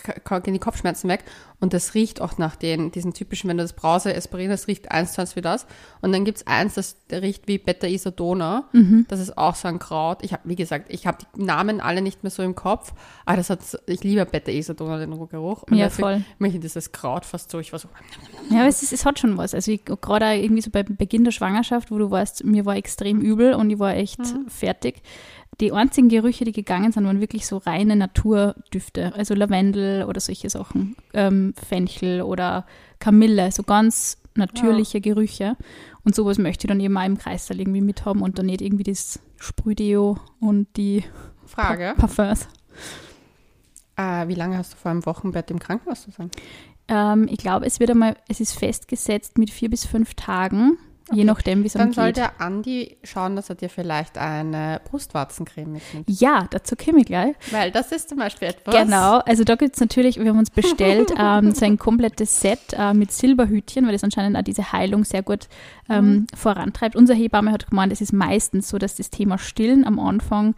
gehen die Kopfschmerzen weg. Und das riecht auch nach den, diesen typischen, wenn du das Brause Aspirin, das riecht eins zu eins wie das. Und dann gibt es eins, das riecht wie Beta-Isodona. Mhm. Das ist auch so ein Kraut. Ich habe, wie gesagt, ich habe die Namen alle nicht mehr so im Kopf. Aber das hat, ich liebe Beta-Isodona, den Geruch. Und ja, voll. Möchte dieses Kraut fast so, ich war so. Ja, aber es, ist, es hat schon was. Also gerade irgendwie so beim Beginn der Schwangerschaft, wo du warst, mir war extrem übel und ich war echt mhm. fertig die einzigen Gerüche, die gegangen sind, waren wirklich so reine Naturdüfte. Also Lavendel oder solche Sachen. Ähm, Fenchel oder Kamille, so ganz natürliche ja. Gerüche. Und sowas möchte ich dann eben auch im Kreißsaal irgendwie mithaben und dann nicht irgendwie das Sprühdeo und die Frage. Pa Parfums. Äh, wie lange hast du vor einem Wochenbett im Krankenhaus zu sein? Ähm, ich glaube, es wird einmal, es ist festgesetzt mit vier bis fünf Tagen. Je nachdem, wie es Dann ihm soll geht. der Andi schauen, dass er dir vielleicht eine Brustwarzencreme mitnimmt. Ja, dazu komme ich gleich. Weil das ist zum Beispiel etwas. Genau, also da gibt es natürlich, wir haben uns bestellt, ähm, so ein komplettes Set äh, mit Silberhütchen, weil das anscheinend auch diese Heilung sehr gut ähm, vorantreibt. Unser Hebamme hat gemeint, es ist meistens so, dass das Thema Stillen am Anfang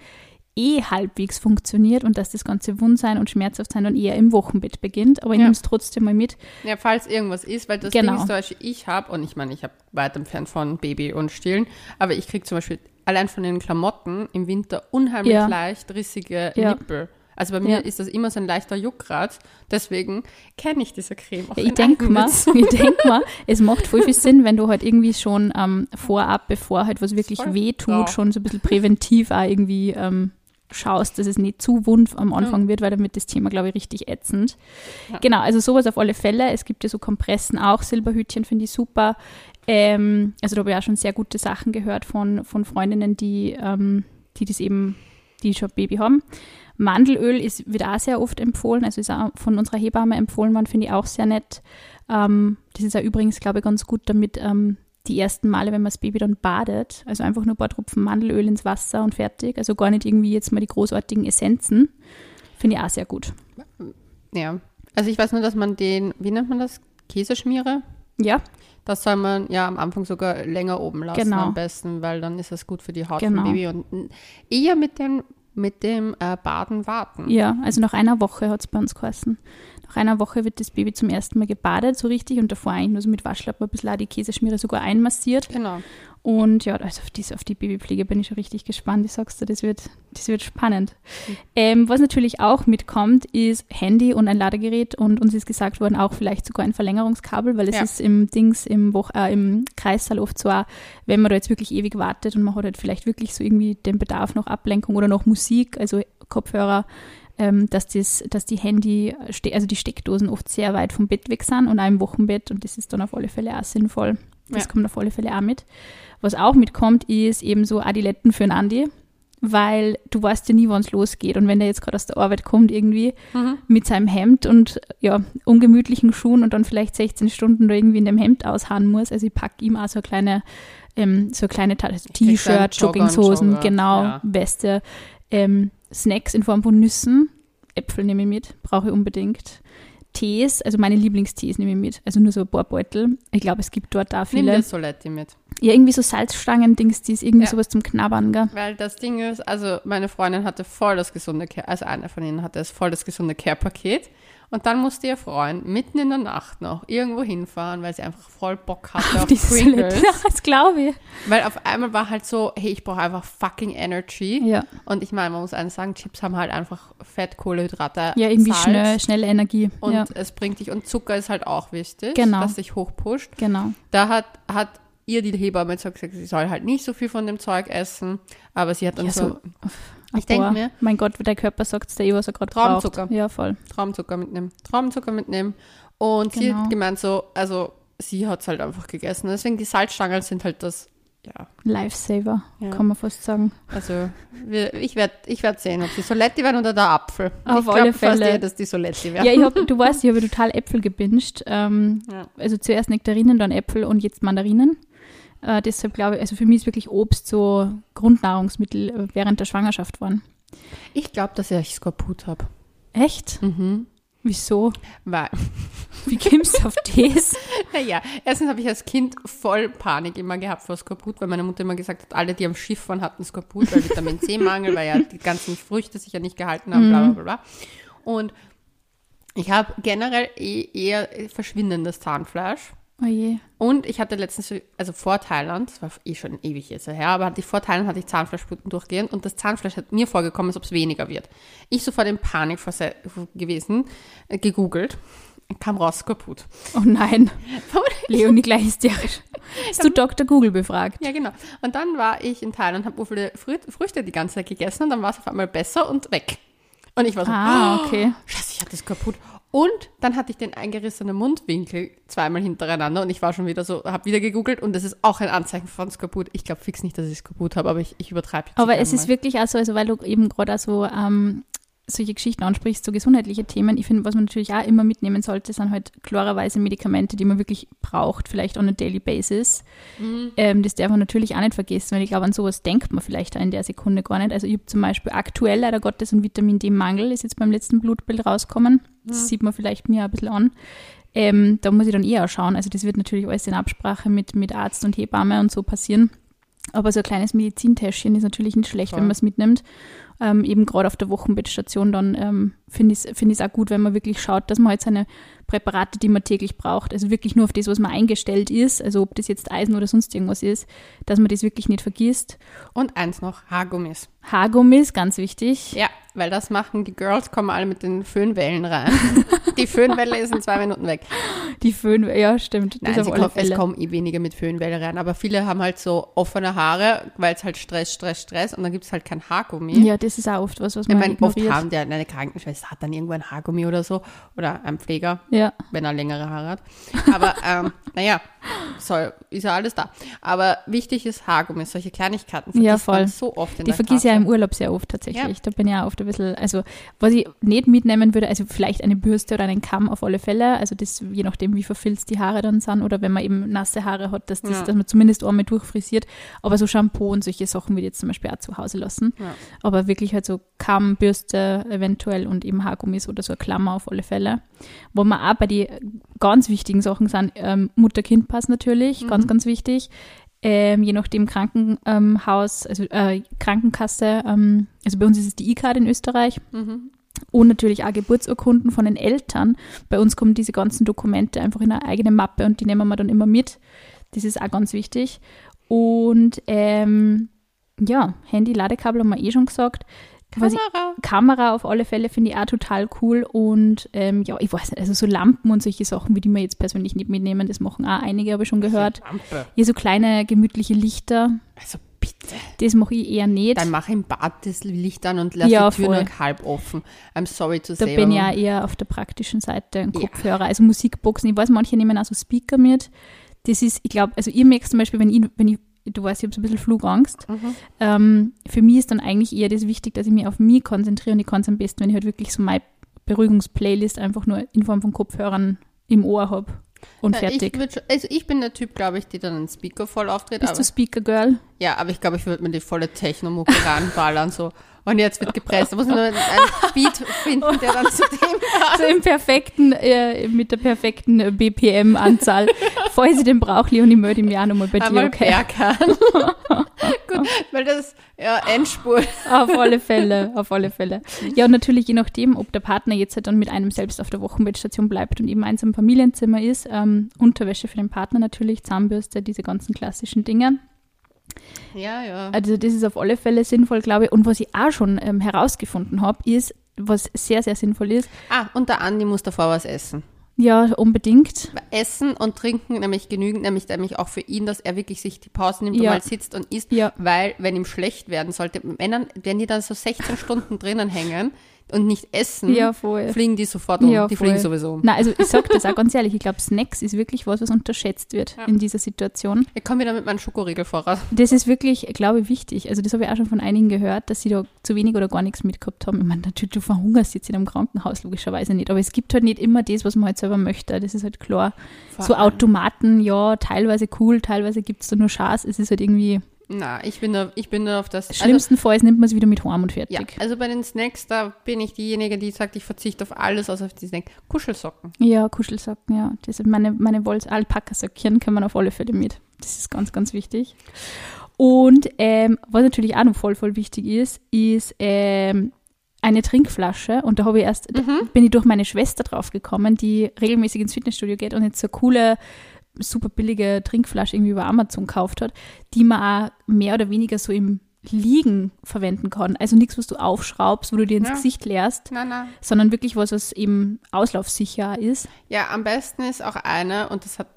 eh halbwegs funktioniert und dass das ganze Wundsein und schmerzhaft sein dann eher im Wochenbett beginnt. Aber ich Ja. nehme es trotzdem mal mit. Ja, falls irgendwas ist, weil das Genau. Ding ist zum Beispiel, ich habe, und ich meine, ich habe weit entfernt von Baby und Stillen, aber ich kriege zum Beispiel allein von den Klamotten im Winter unheimlich Ja. leicht rissige Ja. Nippel. Also bei mir Ja. ist das immer so ein leichter Juckreiz. Deswegen kenne ich diese Creme auch Ja, ich denke mal, ich denk mal, es macht voll viel Sinn, wenn du halt irgendwie schon ähm, vorab, bevor halt was wirklich Voll. weh tut, schon so ein bisschen präventiv auch irgendwie ähm, schaust, dass es nicht zu wund am Anfang wird, weil dann wird das Thema, glaube ich, richtig ätzend. Ja. Genau, also sowas auf alle Fälle. Es gibt ja so Kompressen auch, Silberhütchen finde ich super. Ähm, also da habe ich auch schon sehr gute Sachen gehört von, von Freundinnen, die, ähm, die das eben, die schon Baby haben. Mandelöl ist, wird auch sehr oft empfohlen, also ist auch von unserer Hebamme empfohlen worden, finde ich auch sehr nett. Ähm, das ist ja übrigens, glaube ich, ganz gut, damit ähm, die ersten Male, wenn man das Baby dann badet, also einfach nur ein paar Tropfen Mandelöl ins Wasser und fertig, also gar nicht irgendwie jetzt mal die großartigen Essenzen, finde ich auch sehr gut. Ja. Also ich weiß nur, dass man den, wie nennt man das? Käseschmiere? Ja, Das soll man ja am Anfang sogar länger oben lassen Genau. am besten, weil dann ist das gut für die Haut Genau. vom Baby und eher mit dem, mit dem äh, Baden warten. ja, also nach einer Woche hat es bei uns geheißen. Nach einer Woche wird das Baby zum ersten Mal gebadet, so richtig, und davor eigentlich nur so mit Waschlappen ein bisschen die Käseschmiere sogar einmassiert. Genau. Und ja, also auf, diese, auf die Babypflege bin ich schon richtig gespannt. Ich sag's dir, das wird, das wird spannend. Ähm, was natürlich auch mitkommt, ist Handy und ein Ladegerät und uns ist gesagt worden, auch vielleicht sogar ein Verlängerungskabel, weil es Ja. ist im Dings, im, Woch äh, im Kreissaal oft so, auch, wenn man da jetzt wirklich ewig wartet und man hat halt vielleicht wirklich so irgendwie den Bedarf nach Ablenkung oder nach Musik, also Kopfhörer, ähm, dass, das, dass die Handy, also die Steckdosen oft sehr weit vom Bett weg sind und auch im Wochenbett und das ist dann auf alle Fälle auch sinnvoll. Das Ja. kommt auf alle Fälle auch mit. Was auch mitkommt, ist eben so Adiletten für einen Andi, weil du weißt ja nie, wann es losgeht. Und wenn der jetzt gerade aus der Arbeit kommt irgendwie Mhm. mit seinem Hemd und ja, ungemütlichen Schuhen und dann vielleicht 16 Stunden da irgendwie in dem Hemd ausharren muss, also ich packe ihm auch so eine kleine, ähm, so eine kleine T-Shirt, Jogginghosen, Jogger, genau, ja. Weste, ähm, Snacks in Form von Nüssen, Äpfel nehme ich mit, brauche ich unbedingt. Tees, also meine Lieblingstees nehme ich mit. Also nur so ein paar Beutel. Ich glaube, es gibt dort da Nimm viele. dir Soletti mit. Ja, irgendwie so Salzstangen-Dings, die ist irgendwie Ja. sowas zum Knabbern, gell? Weil das Ding ist, also meine Freundin hatte voll das gesunde Care, also eine von ihnen hatte das voll das gesunde Care-Paket. Und dann musste ihr Freund mitten in der Nacht noch irgendwo hinfahren, weil sie einfach voll Bock hatte auf, Dieses Pringles. Ja, das glaube ich. Weil auf einmal war halt so, hey, ich brauche einfach fucking Energy. Ja, Und ich meine, man muss eines sagen, Chips haben halt einfach Fett, Kohlenhydrate, ja irgendwie Salz. schnell, schnelle Energie. Und ja, es bringt dich, und Zucker ist halt auch wichtig, Genau. dass dich hochpusht. genau. Da hat, hat ihr die Hebamme gesagt, sie soll halt nicht so viel von dem Zeug essen, aber sie hat dann Ja, so, so- ich denke mir, Mein Gott, der Körper sagt es dir, was er gerade Traubenzucker. braucht. Ja, voll. Traumzucker mitnehmen, Traumzucker mitnehmen. Und sie Genau. hat gemeint so, also sie hat es halt einfach gegessen. Deswegen die Salzstangen sind halt das, ja, Lifesaver, Ja. kann man fast sagen. also wir, ich werde ich werd sehen, ob die Soletti werden oder der Apfel. Auf ich glaub alle fast Fälle. eher, dass die Soletti werden. Ja, ich hab, du weißt, ich habe total Äpfel gebinged. Ähm, Ja. Also zuerst Nektarinen, dann Äpfel und jetzt Mandarinen. Äh, deshalb glaube ich, also für mich ist wirklich Obst so Grundnahrungsmittel äh, während der Schwangerschaft waren. Ich glaube, dass ich Skorbut habe. Echt? Mhm. Wieso? Weil, Wie kommst du auf das? naja, erstens habe ich als Kind voll Panik immer gehabt vor Skorbut, weil meine Mutter immer gesagt hat, alle, die am Schiff waren, hatten Skorbut, weil Vitamin C-Mangel, weil ja die ganzen Früchte sich ja nicht gehalten haben, bla bla bla. bla. Und ich habe generell eh eher verschwindendes Zahnfleisch. Oh je. Und ich hatte letztens, also vor Thailand, das war eh schon ewig jetzt her, aber hatte ich vor Thailand hatte ich Zahnfleischbluten durchgehend und das Zahnfleisch hat mir vorgekommen, als ob es weniger wird. Ich sofort in Panik gewesen, äh, gegoogelt, kam raus Skorbut. Oh nein. Leonie gleich hysterisch. Hast du Dr. Google befragt? Ja, genau. Und dann war ich in Thailand und habe viele Frü Früchte die ganze Zeit gegessen und dann war es auf einmal besser und weg. Und ich war so, Ah, okay. Scheiße, ich hatte es kaputt. Und dann hatte ich den eingerissenen Mundwinkel zweimal hintereinander und ich war schon wieder so, habe wieder gegoogelt und das ist auch ein Anzeichen von Skorbut. Ich glaube fix nicht, dass ich Skorbut habe, aber ich, ich übertreibe jetzt. Aber es ist wirklich auch so, also weil du eben gerade so, ähm, solche Geschichten ansprichst, so gesundheitliche Themen, ich finde, was man natürlich auch immer mitnehmen sollte, sind halt klarerweise Medikamente, die man wirklich braucht, vielleicht on a daily basis. Mhm. Ähm, das darf man natürlich auch nicht vergessen, weil ich glaube, an sowas denkt man vielleicht auch in der Sekunde gar nicht. Also ich habe zum Beispiel aktuell leider Gottes einen Vitamin D-Mangel, ist jetzt beim letzten Blutbild rausgekommen. Das sieht man vielleicht mir ein bisschen an. Ähm, da muss ich dann eher schauen. Also das wird natürlich alles in Absprache mit, mit Arzt und Hebamme und so passieren. Aber so ein kleines Medizintäschchen ist natürlich nicht schlecht, Voll. wenn man es mitnimmt. Ähm, eben gerade auf der Wochenbettstation, dann ähm, finde ich es find ich's auch gut, wenn man wirklich schaut, dass man halt seine Präparate, die man täglich braucht, also wirklich nur auf das, was man eingestellt ist, also ob das jetzt Eisen oder sonst irgendwas ist, dass man das wirklich nicht vergisst. Und eins noch, Haargummis. Haargummis, ganz wichtig. Ja, weil das machen die Girls, kommen alle mit den Föhnwellen rein. die Föhnwelle ist in zwei Minuten weg. Die Föhn, ja, stimmt. Das Nein, auf alle kommen, es kommen eh weniger mit Föhnwelle rein, aber viele haben halt so offene Haare, weil es halt Stress, Stress, Stress und dann gibt es halt kein Haargummi. Ja, das ist auch oft was, was Ich man meine, oft ignoriert. haben die eine Krankenschwester, hat dann irgendwo ein Haargummi oder so oder ein Pfleger, Ja, wenn er längere Haare hat. Aber ähm, naja, soll, ist ja alles da. Aber wichtig ist Haargummi, solche Kleinigkeiten Ja, vergisst man voll. so oft in die der vergesse ich ja im Urlaub sehr oft tatsächlich. Ja. Da bin ich ja oft ein bisschen, also was ich nicht mitnehmen würde, also vielleicht eine Bürste oder einen Kamm auf alle Fälle, also das je nachdem, wie verfilzt die Haare dann sind oder wenn man eben nasse Haare hat, dass, das, Ja. dass man zumindest einmal durchfrisiert. Aber so Shampoo und solche Sachen würde ich jetzt zum Beispiel auch zu Hause lassen. Ja. Aber wirklich halt so Kamm, Bürste eventuell und eben Haargummis oder so eine Klammer auf alle Fälle. Wo man auch bei die ganz wichtigen Sachen sind, ähm, Mutter-Kind-Pass natürlich, ganz, ganz wichtig. Ähm, je nachdem Krankenhaus, also äh, Krankenkasse, ähm, also bei uns ist es die E-Card in Österreich Mhm. und natürlich auch Geburtsurkunden von den Eltern. Bei uns kommen diese ganzen Dokumente einfach in eine eigene Mappe und die nehmen wir dann immer mit. Das ist auch ganz wichtig. Und ähm, ja, Handy, Ladekabel haben wir eh schon gesagt. Ich, Kamera. Kamera auf alle Fälle finde ich auch total cool und ähm, ja, ich weiß nicht, also so Lampen und solche Sachen, wie die wir jetzt persönlich nicht mitnehmen, das machen auch einige, habe ich schon gehört. Lampe. Hier so kleine gemütliche Lichter, Also bitte. das mache ich eher nicht. Dann mach im Bad das Licht an und lass Ja, die Tür nur halb offen. I'm sorry to Da say. bin ich ja eher auf der praktischen Seite, ein Ja. Kopfhörer, also Musikboxen. Ich weiß, manche nehmen auch so Speaker mit. Das ist, ich glaube, also ihr merkt zum Beispiel, wenn ich, wenn ich, du weißt, ich habe so ein bisschen Flugangst. Mhm. Ähm, für mich ist dann eigentlich eher das wichtig, dass ich mich auf mich konzentriere und ich kann es am besten, wenn ich halt wirklich so meine Beruhigungsplaylist einfach nur in Form von Kopfhörern im Ohr habe und Ja, fertig. Ich schon, also ich bin der Typ, glaube ich, die dann einen Speaker voll auftritt. Bist Aber, du Speaker Girl? ja, aber ich glaube, ich würde mir die volle Technomucke ranballern. So. Und jetzt wird gepresst. Da muss man nur einen Beat finden, der dann zu dem passt. So im perfekten, äh, mit der perfekten BPM-Anzahl. Falls ich den brauche, Leonie, ich mich auch nochmal bei dir, Einmal okay? Berghahn. Gut, weil das, ja, Endspurt. Auf alle Fälle, auf alle Fälle. Ja, und natürlich je nachdem, ob der Partner jetzt halt dann mit einem selbst auf der Wochenbettstation bleibt und eben eins im Familienzimmer ist, ähm, Unterwäsche für den Partner natürlich, Zahnbürste, diese ganzen klassischen Dinge. Ja, ja. Also das ist auf alle Fälle sinnvoll, glaube ich. Und was ich auch schon ähm, herausgefunden habe, ist, was sehr, sehr sinnvoll ist, Ah, und der Andi muss davor was essen. ja, unbedingt. Essen und trinken nämlich genügend, nämlich, nämlich auch für ihn, dass er wirklich sich die Pause nimmt Ja. und mal sitzt und isst, Ja. weil wenn ihm schlecht werden sollte, Männern, wenn die dann so 16 Stunden drinnen hängen und nicht essen, Ja, fliegen die sofort um. Ja, die voll. fliegen sowieso um. Na, also ich sage das auch ganz ehrlich, ich glaube, Snacks ist wirklich was, was unterschätzt wird Ja. in dieser Situation. Ich komme wieder mit meinem Schokoriegel voraus. Das ist wirklich, glaube ich, wichtig. Also das habe ich auch schon von einigen gehört, dass sie da zu wenig oder gar nichts mitgehabt haben. Ich meine, natürlich, du verhungerst jetzt in einem Krankenhaus, logischerweise nicht. Aber es gibt halt nicht immer das, was man halt selber möchte. Das ist halt klar. Vor so Automaten, ja, teilweise cool, teilweise gibt es da nur Schaß. Es ist halt irgendwie, Na, ich bin da, ich bin auf das. schlimmstenfalls nimmt man es wieder mit Horn und Also, ja, fertig. also bei den Snacks, da bin ich diejenige, die sagt, ich verzichte auf alles, außer auf die Snack. Kuschelsocken. Ja, Kuschelsocken, ja. Das sind meine, meine Wols Alpaka-Söckchen kann man auf alle Fälle mit. Das ist ganz, ganz wichtig. Und ähm, was natürlich auch noch voll, voll wichtig ist, ist ähm, eine Trinkflasche. Und da habe ich erst, da bin ich durch meine Schwester drauf gekommen, die regelmäßig ins Fitnessstudio geht und jetzt so coole, super billige Trinkflasche irgendwie über Amazon gekauft hat, die man auch mehr oder weniger so im Liegen verwenden kann. Also nichts, was du aufschraubst, wo du dir ins Ja. Gesicht leerst, Na, na. sondern wirklich was, was eben auslaufsicher ist. Ja, am besten ist auch eine, und das hat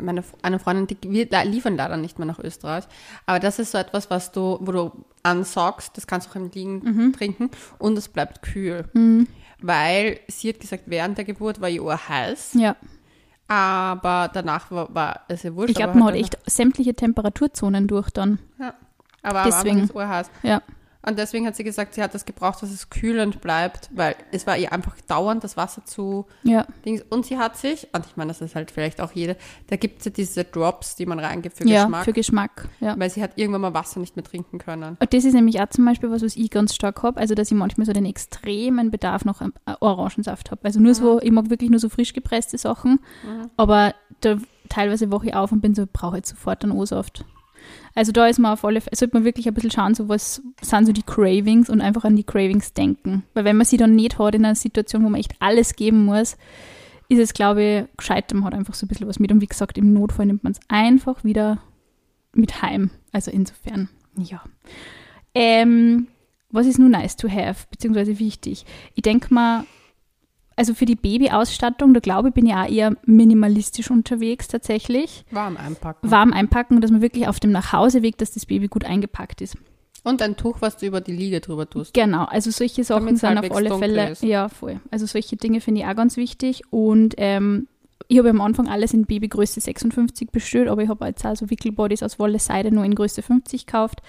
meine eine Freundin, die wir da liefern leider nicht mehr nach Österreich, aber das ist so etwas, was du, wo du ansaugst, das kannst du auch im Liegen Mhm. trinken und es bleibt kühl. Weil sie hat gesagt, während der Geburt war ihr Ohr heiß, Ja. Aber danach war, war es ja wurscht. Ich glaube, man hat echt sämtliche Temperaturzonen durch dann. Ja. Aber Deswegen. am Anfang Ohr heiß. Ja. Und deswegen hat sie gesagt, sie hat das gebraucht, dass es kühlend bleibt, weil es war ihr einfach dauernd das Wasser zu Ja. Dings. Und sie hat sich, und ich meine, das ist halt vielleicht auch jede, da gibt es ja diese Drops, die man reingibt für ja, Geschmack, für Geschmack. Ja. weil sie hat irgendwann mal Wasser nicht mehr trinken können. Und das ist nämlich auch zum Beispiel was, was ich ganz stark habe, also dass ich manchmal so den extremen Bedarf nach ähm, Orangensaft habe. Also nur so, ich mag wirklich nur so frisch gepresste Sachen, aber da teilweise wache ich auf und bin so, brauche jetzt sofort einen O-Saft. Also da ist man auf alle Fälle, sollte man wirklich ein bisschen schauen, so was sind so die Cravings und einfach an die Cravings denken. Weil wenn man sie dann nicht hat in einer Situation, wo man echt alles geben muss, ist es, glaube ich, gescheit, man hat einfach so ein bisschen was mit. Und wie gesagt, im Notfall nimmt man es einfach wieder mit heim. Also insofern, ja. Ähm, was ist nun nice to have, beziehungsweise wichtig? Ich denke mal, also für die Babyausstattung, da glaube ich, bin ich auch eher minimalistisch unterwegs tatsächlich. Warm einpacken. Warm einpacken, dass man wirklich auf dem Nachhauseweg, dass das Baby gut eingepackt ist. Und ein Tuch, was du über die Liege drüber tust. Genau, also solche Sachen Damit's sind auf alle Fälle, ist. ja voll. Also solche Dinge finde ich auch ganz wichtig und ähm, ich habe am Anfang alles in Babygröße 56 bestellt, aber ich habe jetzt auch so Wickelbodies aus Wolle Seide nur in Größe 50 gekauft.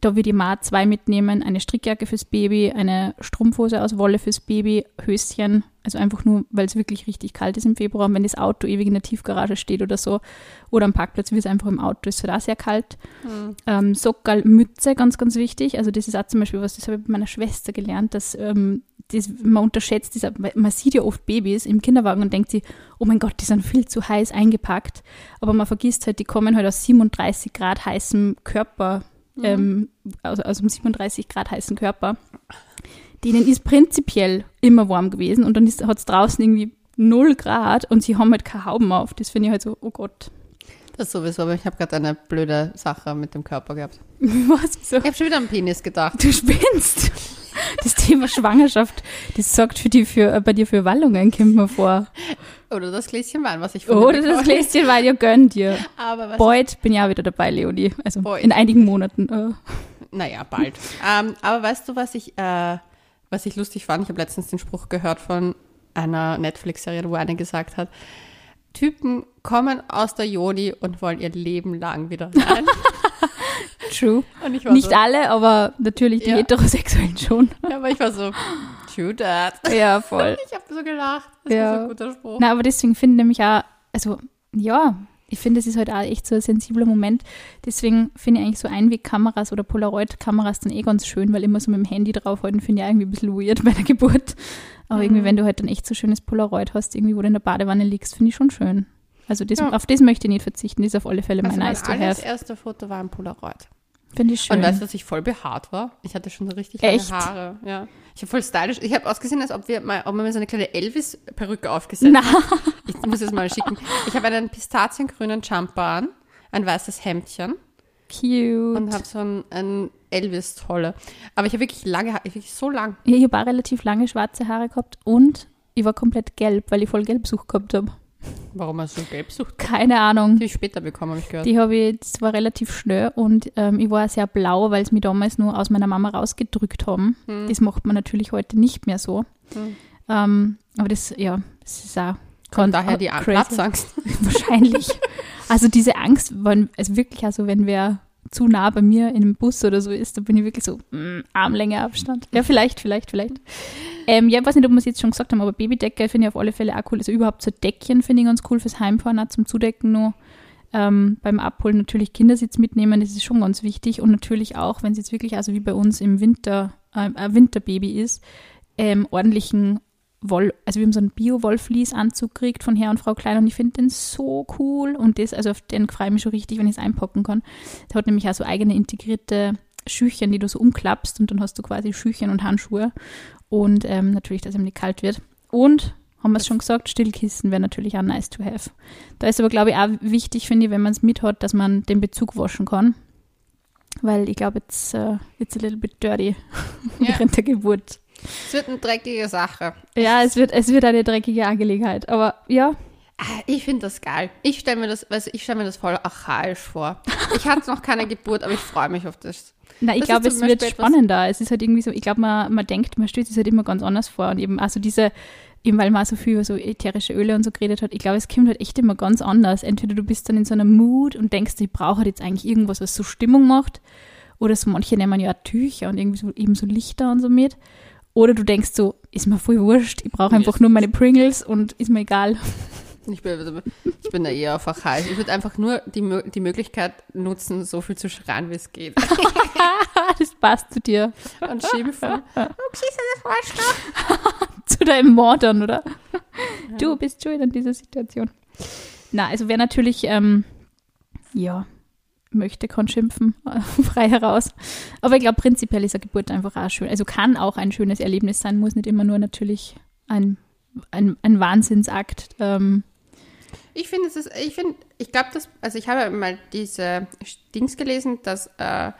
Da würde ich mal zwei mitnehmen, eine Strickjacke fürs Baby, eine Strumpfhose aus Wolle fürs Baby, Höschen, also einfach nur, weil es wirklich richtig kalt ist im Februar und wenn das Auto ewig in der Tiefgarage steht oder so oder am Parkplatz, wie es einfach im Auto ist, wird auch sehr kalt. Ähm, Sockerl, Mütze, ganz, ganz wichtig. Also das ist auch zum Beispiel was, das habe ich bei meiner Schwester gelernt, dass ähm, das, man unterschätzt, dieser, weil man sieht ja oft Babys im Kinderwagen und denkt sich, oh mein Gott, die sind viel zu heiß eingepackt. Aber man vergisst halt, die kommen halt aus 37 Grad heißem Körper, ähm, aus, aus einem 37 Grad heißen Körper. Denen ist prinzipiell immer warm gewesen und dann hat es draußen irgendwie 0 Grad und sie haben halt keine Hauben auf. Das finde ich halt so, oh Gott. Das sowieso, aber ich habe gerade eine blöde Sache mit dem Körper gehabt. Was? So? Ich habe schon wieder an Penis gedacht. Du spinnst. Das Thema Schwangerschaft, das sorgt für die für, äh, bei dir für Wallungen, kommt mir vor. Oder das Gläschen Wein, was ich von Oder das bekommen- Gläschen, weil ihr gönnt dir. Aber was Bald bin ich auch wieder dabei, Leonie. Also Bald. in einigen Monaten. äh. Naja, bald. ähm, aber weißt du, was ich, äh, was ich lustig fand? Ich habe letztens den Spruch gehört von einer Netflix-Serie, wo eine gesagt hat, Typen kommen aus der Joni und wollen ihr Leben lang wieder rein. True. Und ich war Nicht so, alle, aber natürlich die Ja. Heterosexuellen schon. ja, aber ich war so, true that. Ja, voll. Ich habe so gelacht. Das Ja. war so ein guter Spruch. Na, aber deswegen finde ich nämlich auch, also ja, ich finde, es ist halt auch echt so ein sensibler Moment. Deswegen finde ich eigentlich so Einwegkameras oder Polaroid-Kameras dann eh ganz schön, weil immer so mit dem Handy draufhalten, finde ich irgendwie ein bisschen weird bei der Geburt. Aber irgendwie, Mhm. wenn du halt dann echt so schönes Polaroid hast, irgendwie, wo du in der Badewanne liegst, finde ich schon schön. Also das, Ja. auf das möchte ich nicht verzichten, das ist auf alle Fälle mein also mein nice to have. erste Foto war ein Polaroid. Finde ich schön. Und weißt du, dass ich voll behaart war? Ich hatte schon so richtig Echt? lange Haare. Ja. Ich habe voll stylisch. Ich habe ausgesehen, als ob wir mal, ob man mir so eine kleine Elvis-Perücke aufgesetzt Na, hat. Ich muss es mal schicken. Ich habe einen pistaziengrünen Jumper an, ein weißes Hemdchen cute. und habe so ein, ein Elvis-Tolle. Aber ich habe wirklich lange Haare, wirklich so lang. Ja, ich habe auch relativ lange schwarze Haare gehabt und ich war komplett gelb, weil ich voll Gelbsucht gehabt habe. Warum hast du so gelb sucht? Keine Ahnung. Die habe ich später bekommen, habe ich gehört. Die habe ich, das war relativ schnell und ähm, ich war sehr blau, weil es mich damals nur aus meiner Mama rausgedrückt haben. Hm. Das macht man natürlich heute nicht mehr so. Hm. Ähm, aber das, ja, das ist auch Kommt daher die. Platzangst. Wahrscheinlich. also diese Angst, wenn, also wirklich, also wenn wer zu nah bei mir in einem Bus oder so ist, da bin ich wirklich so, mm, Armlänge Abstand. Ja, vielleicht, vielleicht, vielleicht. Ähm, ja, ich weiß nicht, ob wir es jetzt schon gesagt haben, aber Babydecke finde ich auf alle Fälle auch cool. Also überhaupt so Deckchen finde ich ganz cool fürs Heimfahren, auch zum Zudecken nur. Ähm, beim Abholen natürlich Kindersitz mitnehmen, das ist schon ganz wichtig. Und natürlich auch, wenn es jetzt wirklich, also wie bei uns im Winter, äh, ein Winterbaby ist, ähm, ordentlichen Woll, also wir haben so einen Bio-Wollflies-Anzug gekriegt von Herr und Frau Klein und ich finde den so cool und das, also auf den freue ich mich schon richtig, wenn ich es einpacken kann. Der hat nämlich auch so eigene integrierte Schüchchen, die du so umklappst und dann hast du quasi Schüchchen und Handschuhe und ähm, natürlich, dass ihm nicht kalt wird. Und, haben wir es schon gesagt, Stillkissen wäre natürlich auch nice to have. Da ist aber, glaube ich, auch wichtig, finde ich, wenn man es mit hat, dass man den Bezug waschen kann. Weil ich glaube, jetzt uh, it's a little bit dirty Ja. während der Geburt. Es wird eine dreckige Sache. Ja, es wird, es wird eine dreckige Angelegenheit. Aber ja, Ah, Ich finde das geil. Ich stelle mir das, also ich stelle mir das voll archaisch vor. Ich hatte noch keine Geburt, aber ich freue mich auf das. na, ich glaube, es wird spannender. Es ist halt irgendwie so, ich glaube, man, man denkt, man stellt sich halt immer ganz anders vor. Und eben, also diese, eben weil man so viel über so ätherische Öle und so geredet hat, ich glaube, es kommt halt echt immer ganz anders. Entweder du bist dann in so einer Mood und denkst, ich brauche halt jetzt eigentlich irgendwas, was so Stimmung macht. Oder so manche nehmen ja Tücher und irgendwie so, eben so Lichter und so mit. Oder du denkst so, ist mir voll wurscht, ich brauche einfach nur meine Pringles und ist mir egal. Ich bin, ich bin da eher auf heiß. Ich würde einfach nur die, die Möglichkeit nutzen, so viel zu schreien, wie es geht. das passt zu dir. Und schimpfen. Arschloch. zu deinem Mordern, oder? Du bist schuld an dieser Situation. Na, also wer natürlich, ähm, ja, möchte, kann schimpfen, frei heraus. Aber ich glaube, prinzipiell ist eine Geburt einfach auch schön. Also kann auch ein schönes Erlebnis sein, muss nicht immer nur natürlich ein, ein, ein Wahnsinnsakt. Ähm. Ich finde, es ist, ich finde, ich glaube, dass, also ich habe mal diese Dings gelesen, dass äh,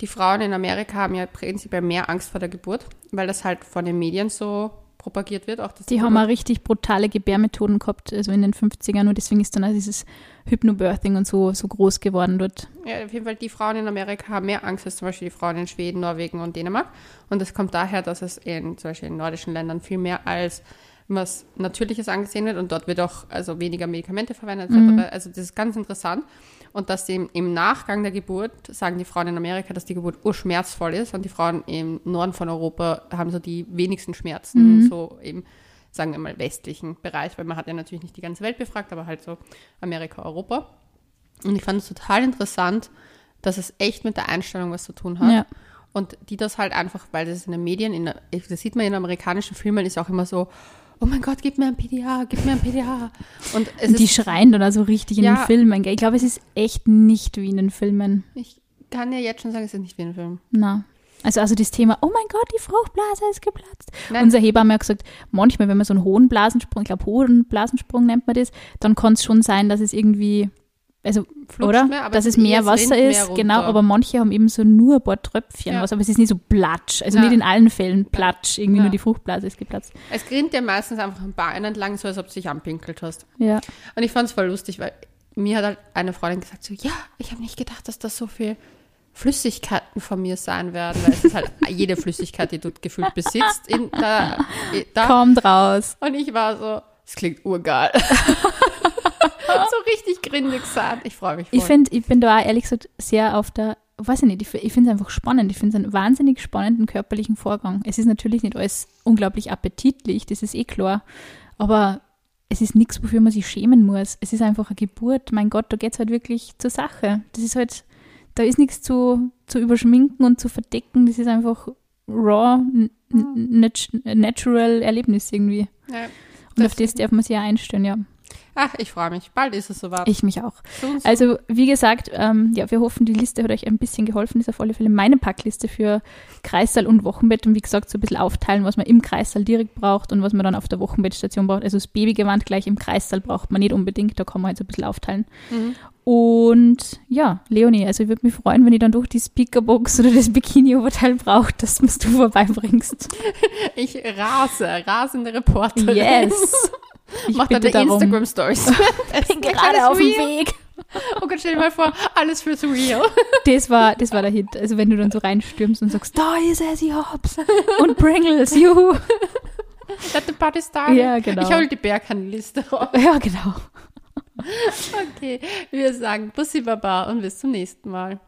die Frauen in Amerika haben ja prinzipiell mehr Angst vor der Geburt, weil das halt von den Medien so propagiert wird. Auch die haben auch richtig brutale Gebärmethoden gehabt, also in den 50ern und deswegen ist dann auch dieses Hypnobirthing und so, so groß geworden dort. Ja, auf jeden Fall, die Frauen in Amerika haben mehr Angst als zum Beispiel die Frauen in Schweden, Norwegen und Dänemark. Und das kommt daher, dass es in zum Beispiel in nordischen Ländern viel mehr als was Natürliches angesehen wird und dort wird auch also weniger Medikamente verwendet. Mhm. Also das ist ganz interessant. Und dass dem, im Nachgang der Geburt, sagen die Frauen in Amerika, dass die Geburt urschmerzvoll ist und die Frauen im Norden von Europa haben so die wenigsten Schmerzen, mhm. so im, sagen wir mal, westlichen Bereich, weil man hat ja natürlich nicht die ganze Welt befragt, aber halt so Amerika, Europa. Und ich fand es total interessant, dass es echt mit der Einstellung was zu tun hat. Ja. Und die das halt einfach, weil das in den Medien, in, das sieht man in amerikanischen Filmen, ist auch immer so, oh mein Gott, gib mir ein PDA, gib mir ein PDA. Und die ist, schreien dann also richtig in ja, den Filmen. Ich glaube, es ist echt nicht wie in den Filmen. Ich kann ja jetzt schon sagen, es ist nicht wie in den Filmen. Na. Also, also das Thema, oh mein Gott, die Fruchtblase ist geplatzt. Nein. Unser Hebamme hat gesagt, manchmal, wenn man so einen hohen Blasensprung, ich glaube, hohen Blasensprung nennt man das, dann kann es schon sein, dass es irgendwie also, Flutscht oder? Mehr, dass es mehr Wasser ist, genau, aber manche haben eben so nur ein paar Tröpfchen ja. was, aber es ist nicht so platsch, also ja. nicht in allen Fällen platsch, irgendwie ja. nur die Fruchtblase ist geplatzt. Es grinnt ja meistens einfach ein Bein entlang, so als ob du dich anpinkelt hast. Ja. Und ich fand es voll lustig, weil mir hat halt eine Freundin gesagt, so, ja, ich habe nicht gedacht, dass das so viel Flüssigkeiten von mir sein werden, weil es ist halt jede Flüssigkeit, die du gefühlt besitzt, in, da, da. Kommt raus. Und ich war so, es klingt urgeil. so richtig grindig sein. Ich freue mich voll. Ich finde, ich bin da ehrlich gesagt sehr auf der, weiß ich nicht, ich, ich finde es einfach spannend. Ich finde es einen wahnsinnig spannenden körperlichen Vorgang. Es ist natürlich nicht alles unglaublich appetitlich, das ist eh klar. Aber es ist nichts, wofür man sich schämen muss. Es ist einfach eine Geburt. Mein Gott, da geht es halt wirklich zur Sache. Das ist halt, da ist nichts zu, zu überschminken und zu verdecken. Das ist einfach raw, natural Erlebnis irgendwie. Ja, und auf das darf man sich ja einstellen, ja. Ach, ich freue mich. Bald ist es soweit. Ich mich auch. So, so. Also, wie gesagt, ähm, ja, wir hoffen, die Liste hat euch ein bisschen geholfen. Ist auf alle Fälle meine Packliste für Kreissaal und Wochenbett. Und wie gesagt, so ein bisschen aufteilen, was man im Kreissaal direkt braucht und was man dann auf der Wochenbettstation braucht. Also das Babygewand gleich im Kreissaal braucht man nicht unbedingt. Da kann man halt so ein bisschen aufteilen. Mhm. Und ja, Leonie, also ich würde mich freuen, wenn ich dann durch die Speakerbox oder das Bikini-Oberteil brauche, dass du vorbeibringst. Ich rase, rasende Reporterin. Yes. Ich Mach deine Instagram-Stories. Ich bin gerade auf dem Weg. Oh Gott, stell dir mal vor, alles fürs Real. Das war, das war der Hit. Also wenn du dann so reinstürmst und sagst, da ist Essie Hobbs und Pringles, juhu. Let the party started. Ja, genau. Ich hole die Berghandliste raus. Ja, genau. Okay, wir sagen Bussi Baba und bis zum nächsten Mal.